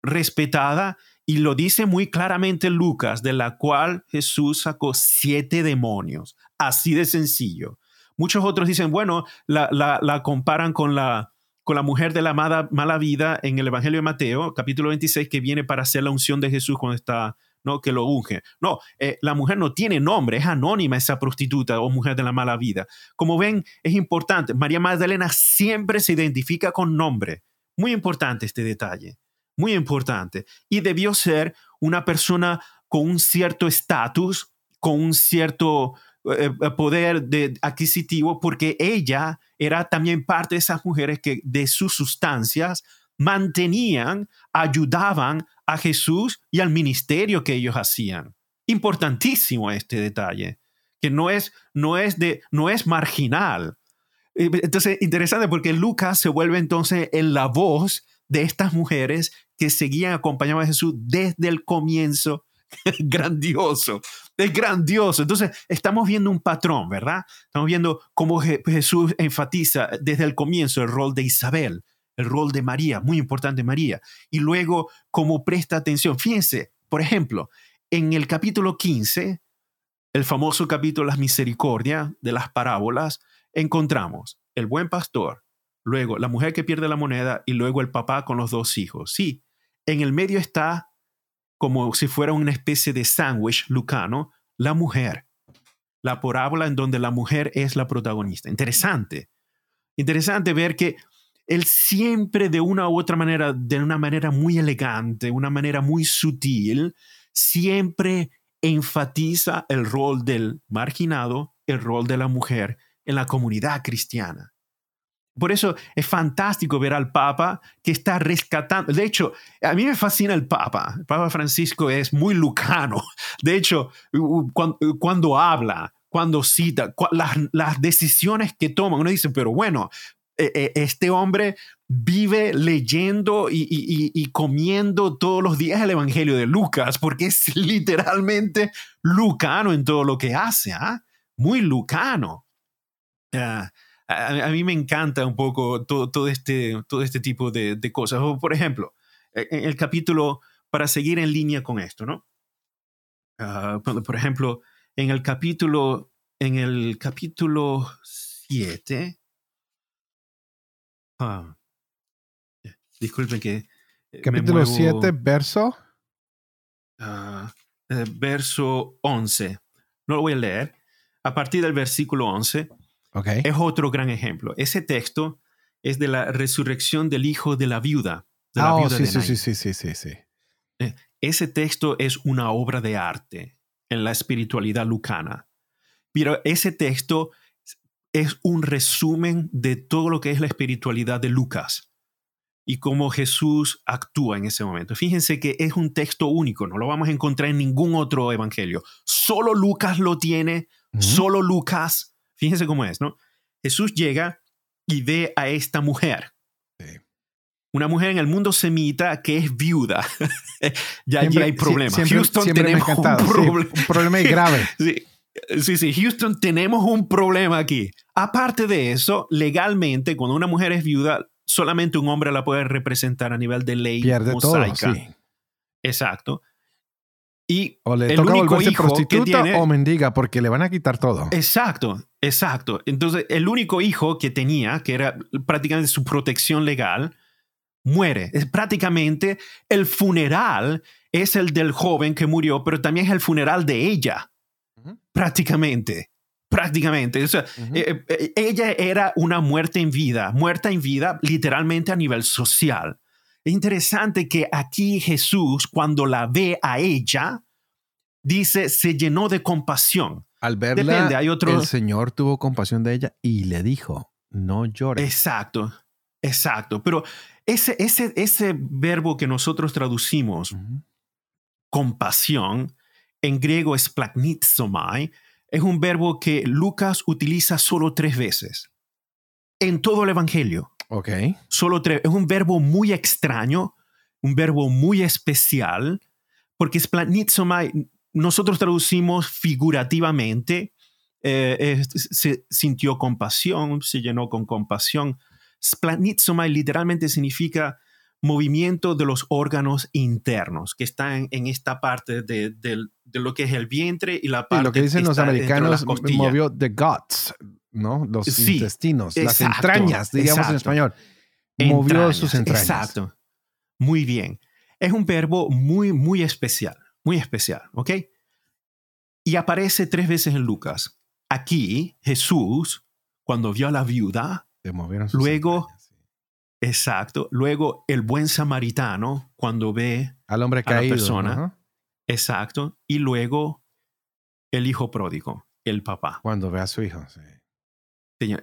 respetada y lo dice muy claramente Lucas, de la cual Jesús sacó siete demonios. Así de sencillo. Muchos otros dicen, bueno, la, comparan con la, con la mujer de la mala, mala, vida en el Evangelio de Mateo, capítulo 26, que viene para hacer la unción de Jesús cuando está ¿no? que lo unge. No, eh, la mujer no tiene nombre, es anónima esa prostituta o mujer de la mala vida. Como ven, es importante. María Magdalena siempre se identifica con nombre. Muy importante este detalle, muy importante. Y debió ser una persona con un cierto estatus, con un cierto eh, eh, poder de, adquisitivo, porque ella era también parte de esas mujeres que de sus sustancias mantenían, ayudaban a Jesús y al ministerio que ellos hacían. Importantísimo este detalle, que no es, no es, de, no es marginal. Eh, entonces, interesante porque Lucas se vuelve entonces en la voz de estas mujeres que seguían acompañando a Jesús desde el comienzo. grandioso, es grandioso. Entonces, estamos viendo un patrón, ¿verdad? Estamos viendo cómo Jesús enfatiza desde el comienzo el rol de Isabel, el rol de María, muy importante María. Y luego, cómo presta atención. Fíjense, por ejemplo, en el capítulo 15, el famoso capítulo Las Misericordias de las parábolas, encontramos el buen pastor, luego la mujer que pierde la moneda y luego el papá con los dos hijos. Sí, en el medio está como si fuera una especie de sándwich lucano, la mujer. La parábola en donde la mujer es la protagonista. Interesante. Interesante ver que él siempre de una u otra manera, de una manera muy elegante, una manera muy sutil, siempre enfatiza el rol del marginado, el rol de la mujer en la comunidad cristiana. Por eso es fantástico ver al Papa que está rescatando. De hecho, a mí me fascina el Papa. El Papa Francisco es muy lucano. De hecho, cuando, habla, cuando cita, las, decisiones que toma, uno dice, pero bueno, este hombre vive leyendo y, comiendo todos los días el Evangelio de Lucas, porque es literalmente lucano en todo lo que hace, ¿ah? muy lucano. Ah, a, mí me encanta un poco todo, todo, este, todo este tipo de, cosas. por ejemplo, e, en el capítulo, para seguir en línea con esto, ¿no? Ah, por ejemplo, en el capítulo, en el capítulo 7, ah, disculpen que... Eh, capítulo 7, verso. Uh, verso 11. No lo voy a leer. A partir del versículo 11, es otro gran ejemplo. Ese texto es de la resurrección del hijo de la viuda. De la ah, oh, sí, sí, sí, sí, sí, sí, sí. Eh, ese texto es una obra de arte en la espiritualidad lucana. Pero ese texto es un resumen de todo lo que es la espiritualidad de Lucas y cómo Jesús actúa en ese momento. Fíjense que es un texto único, no lo vamos a encontrar en ningún otro evangelio. Solo Lucas lo tiene, solo Lucas Fíjense cómo es, ¿no? Jesús llega y ve a esta mujer. Una mujer en el mundo semita que es viuda. ya allí hay problemas. Houston tenemos un, un problema grave. sí, sí, Houston tenemos un problema aquí. Aparte de eso, legalmente, cuando una mujer es viuda, solamente un hombre la puede representar a nivel de ley Pierde mosaica. Todo, sí. Exacto. Y o le el toca único volverse prostituta o mendiga porque le van a quitar todo. Exacto, exacto. Entonces, el único hijo que tenía, que era prácticamente su protección legal, muere. Es prácticamente el funeral es el del joven que murió, pero también es el funeral de ella. Prácticamente. Prácticamente. O sea, eh, eh, ella era una muerte en vida, muerta en vida literalmente a nivel social. Es interesante que aquí Jesús, cuando la ve a ella, dice, se llenó de compasión. Al verla, hay otro... el Señor tuvo compasión de ella y le dijo, no llores. Exacto, exacto. Pero ese, ese, ese verbo que nosotros traducimos, compasión, en griego es es un verbo que Lucas utiliza solo tres veces en todo el Evangelio. Ok. Solo tres. Es un verbo muy extraño, un verbo muy especial, porque splanitsomai nosotros traducimos figurativamente, eh, se sintió compasión, se llenó con compasión. Splanitsomai literalmente significa movimiento de los órganos internos, que están en esta parte de, lo que es el vientre y la parte... lo que dicen los americanos, movió the guts, ¿no? Los intestinos, las entrañas, diríamos en español. Movió sus entrañas. Exacto. Muy bien. Es un verbo muy, muy especial, muy especial, ¿ok? Y aparece tres veces en Lucas. Aquí, Jesús, cuando vio a la viuda, luego, exacto, luego el buen samaritano, cuando ve al hombre caído, a la persona, exacto, y luego el hijo pródigo, el papá. Cuando ve a su hijo, sí.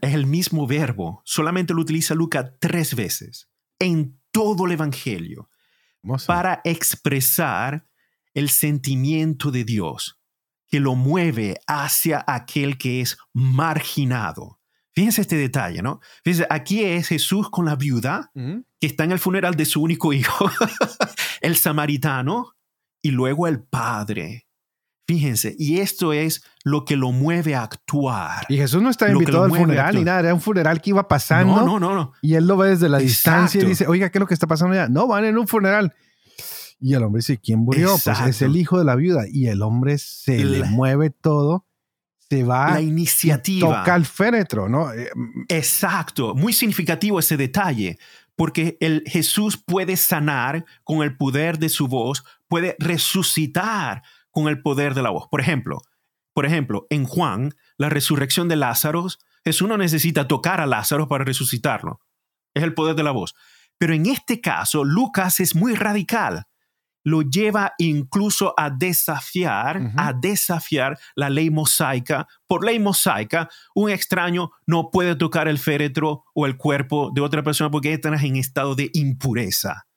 Es el mismo verbo, solamente lo utiliza Lucas tres veces en todo el Evangelio para expresar el sentimiento de Dios que lo mueve hacia aquel que es marginado. Fíjense este detalle, ¿no? Fíjense, aquí es Jesús con la viuda que está en el funeral de su único hijo, el samaritano, y luego el padre Fíjense, y esto es lo que lo mueve a actuar. Y Jesús no está invitado al funeral ni nada, era un funeral que iba pasando. No, no, no. Y él lo ve desde la distancia y dice, oiga, ¿qué es lo que está pasando allá? No, van en un funeral. Y el hombre dice, ¿quién murió? Pues es el hijo de la viuda. Y el hombre se le mueve todo, se va. La iniciativa. toca el féretro, ¿no? Eh, Exacto. Muy significativo ese detalle, porque el Jesús puede sanar con el poder de su voz, puede resucitar con el poder de la voz. Por ejemplo, por ejemplo, en Juan, la resurrección de Lázaro, Jesús no necesita tocar a Lázaro para resucitarlo. Es el poder de la voz. Pero en este caso, Lucas es muy radical lo lleva incluso a desafiar, a desafiar la ley mosaica. Por ley mosaica, un extraño no puede tocar el féretro o el cuerpo de otra persona porque están en estado de impureza.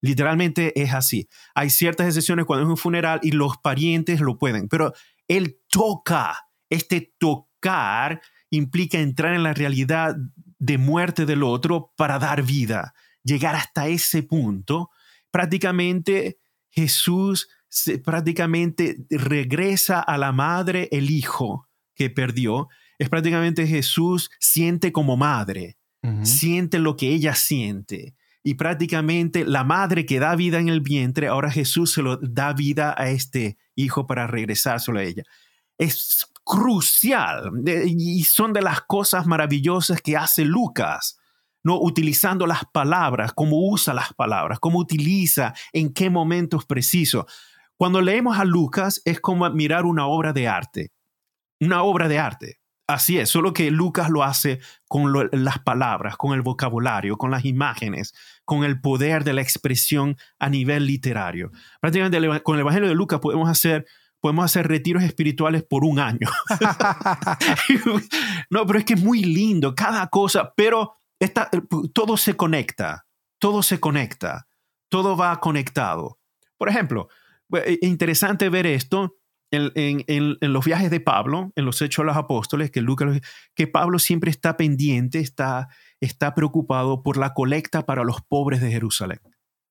Literalmente es así. Hay ciertas excepciones cuando es un funeral y los parientes lo pueden, pero él toca. Este tocar implica entrar en la realidad de muerte del otro para dar vida. Llegar hasta ese punto, prácticamente Jesús prácticamente regresa a la madre el hijo que perdió. Es prácticamente Jesús siente como madre, siente lo que ella siente. Y prácticamente la madre que da vida en el vientre, ahora Jesús se lo da vida a este hijo para regresárselo a ella. Es crucial y son de las cosas maravillosas que hace Lucas no utilizando las palabras, cómo usa las palabras, cómo utiliza, en qué momentos precisos. Cuando leemos a Lucas es como mirar una obra de arte, una obra de arte. Así es, solo que Lucas lo hace con las palabras, con el vocabulario, con las imágenes, con el poder de la expresión a nivel literario. Prácticamente con el Evangelio de Lucas podemos hacer podemos hacer retiros espirituales por un año. no, pero es que es muy lindo cada cosa, pero eh, todo se conecta, todo se conecta, todo va conectado. Por ejemplo, eh, interesante ver esto en, los viajes de Pablo, en los Hechos de los Apóstoles, que, Lucas, que Pablo siempre está pendiente, está, está preocupado por la colecta para los pobres de Jerusalén.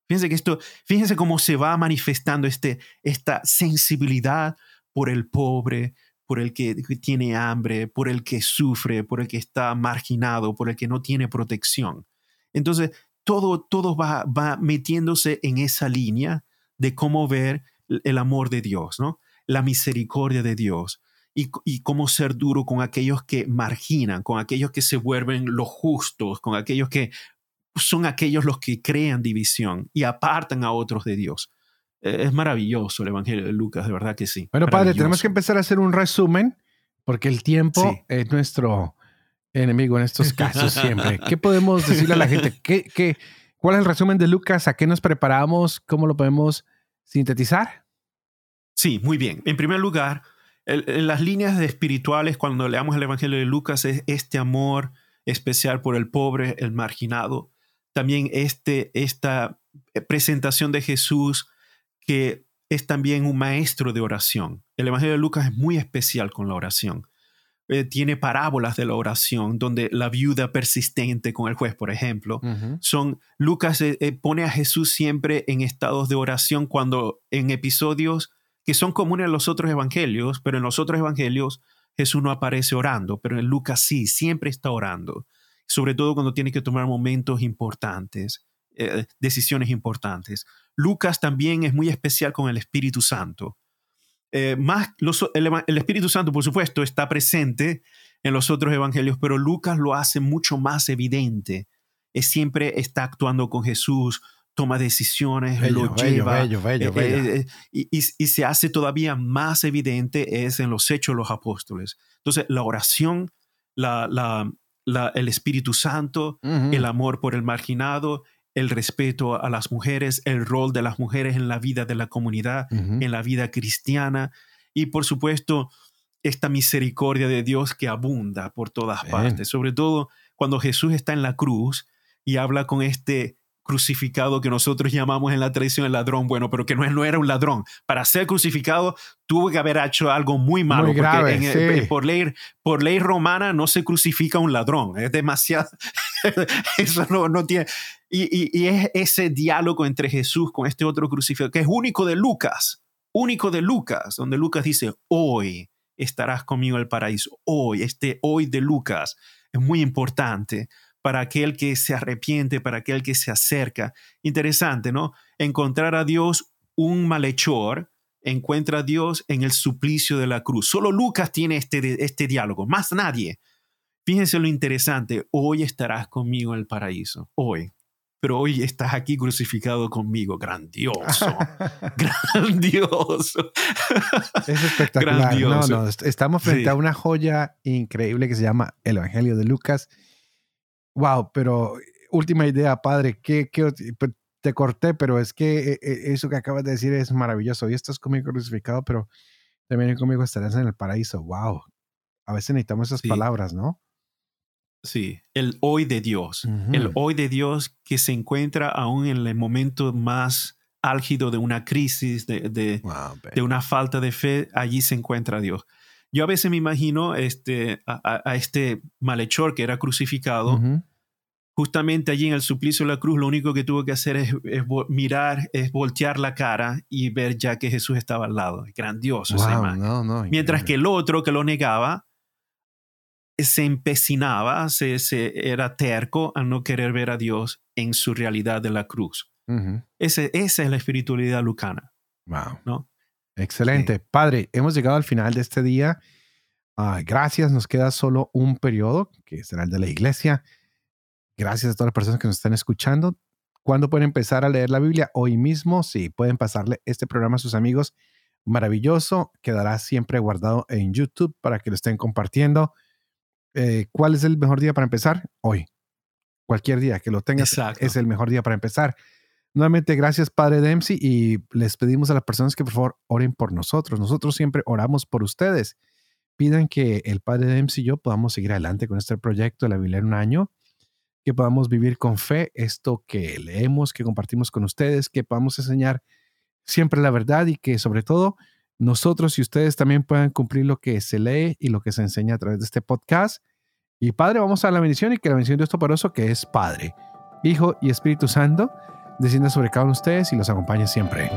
Fíjense que esto, fíjense cómo se va manifestando este, esta sensibilidad por el pobre, por el que tiene hambre, por el que sufre, por el que está marginado, por el que no tiene protección. Entonces, todo, todo va, va metiéndose en esa línea de cómo ver el amor de Dios, ¿no? la misericordia de Dios y, y, cómo ser duro con aquellos que marginan, con aquellos que se vuelven los justos, con aquellos que son aquellos los que crean división y apartan a otros de Dios. Eh, es maravilloso el Evangelio de Lucas, de verdad que sí. Bueno, padre, tenemos que empezar a hacer un resumen porque el tiempo es nuestro enemigo en estos casos siempre. ¿Qué podemos decirle a la gente? ¿Qué, qué, cuál es el resumen de Lucas? ¿A qué nos preparamos? ¿Cómo lo podemos sintetizar? Sí, muy bien. En primer lugar, en las líneas espirituales, cuando leamos el Evangelio de Lucas, es este amor especial por el pobre, el marginado. También este, esta presentación de Jesús que es también un maestro de oración. El Evangelio de Lucas es muy especial con la oración. Eh, tiene parábolas de la oración, donde la viuda persistente con el juez, por ejemplo, son, Lucas eh, eh, pone a Jesús siempre en estados de oración cuando en episodios que son comunes en los otros evangelios, pero en los otros evangelios Jesús no aparece orando, pero en Lucas sí, siempre está orando, sobre todo cuando tiene que tomar momentos importantes, decisiones importantes. Lucas también es muy especial con el Espíritu Santo. Eh, más el, Espíritu Santo, por supuesto, está presente en los otros evangelios, pero Lucas lo hace mucho más evidente. Es, siempre está actuando con Jesús, toma decisiones, lo lleva. Eh, eh, y, se hace todavía más evidente es en los hechos de los apóstoles. Entonces, la oración, el Espíritu Santo, el amor por el marginado, el respeto a las mujeres, el rol de las mujeres en la vida de la comunidad, en la vida cristiana. Y por supuesto esta misericordia de Dios que abunda por todas partes, sobre todo cuando Jesús está en la cruz y habla con este crucificado que nosotros llamamos en la tradición el ladrón bueno, pero que no, no era un ladrón. Para ser crucificado tuvo que haber hecho algo muy malo. Muy grave, por, ley, por ley romana no se crucifica un ladrón. Es demasiado... Eso no, no tiene... Y, es ese diálogo entre Jesús con este otro crucificado, que es único de Lucas, único de Lucas, donde Lucas dice, hoy estarás conmigo en el paraíso, hoy, este hoy de Lucas es muy importante para aquel que se arrepiente, para aquel que se acerca. Interesante, ¿no? Encontrar a Dios un malhechor encuentra a Dios en el suplicio de la cruz. Solo Lucas tiene este, este diálogo, más nadie. Fíjense lo interesante, hoy estarás conmigo en el paraíso, hoy. Pero hoy estás aquí crucificado conmigo, grandioso, grandioso. Es espectacular. No, no, estamos frente a una joya increíble que se llama el Evangelio de Lucas. Wow, pero última idea, padre, ¿qué, qué, te corté, pero es que eh, eh, eso que acabas de decir es maravilloso. Hoy estás conmigo crucificado, pero también conmigo estarás en el paraíso. Wow. A veces necesitamos esas palabras, ¿no? Sí, el hoy de Dios. El hoy de Dios que se encuentra aún en el momento más álgido de una crisis, de, de, una falta de fe, allí se encuentra Dios. Yo a veces me imagino este, a, este malhechor que era crucificado justamente allí en el suplicio de la cruz, lo único que tuvo que hacer es, mirar, es voltear la cara y ver ya que Jesús estaba al lado. Grandioso Mientras que el otro que lo negaba se empecinaba, se, era terco a no querer ver a Dios en su realidad de la cruz. esa es la espiritualidad lucana. Wow. ¿no? Excelente. Padre, hemos llegado al final de este día. Ah, gracias. Nos queda solo un periodo, que será el de la iglesia. Gracias a todas las personas que nos están escuchando. ¿Cuándo pueden empezar a leer la Biblia? Hoy mismo, sí, pueden pasarle este programa a sus amigos. Maravilloso. Quedará siempre guardado en YouTube para que lo estén compartiendo. Eh, ¿Cuál es el mejor día para empezar? Hoy. Cualquier día que lo tengas es el mejor día para empezar. Nuevamente, gracias Padre Dempsey y les pedimos a las personas que por favor oren por nosotros. Nosotros siempre oramos por ustedes. Pidan que el Padre Dempsey y yo podamos seguir adelante con este proyecto de la Biblia en un año que podamos vivir con fe esto que leemos, que compartimos con ustedes, que podamos enseñar siempre la verdad y que sobre todo nosotros y ustedes también puedan cumplir lo que se lee y lo que se enseña a través de este podcast. Y Padre, vamos a la bendición y que la bendición de Dios Toporoso, que es Padre, Hijo y Espíritu Santo, descienda sobre cada uno de ustedes y los acompañe siempre.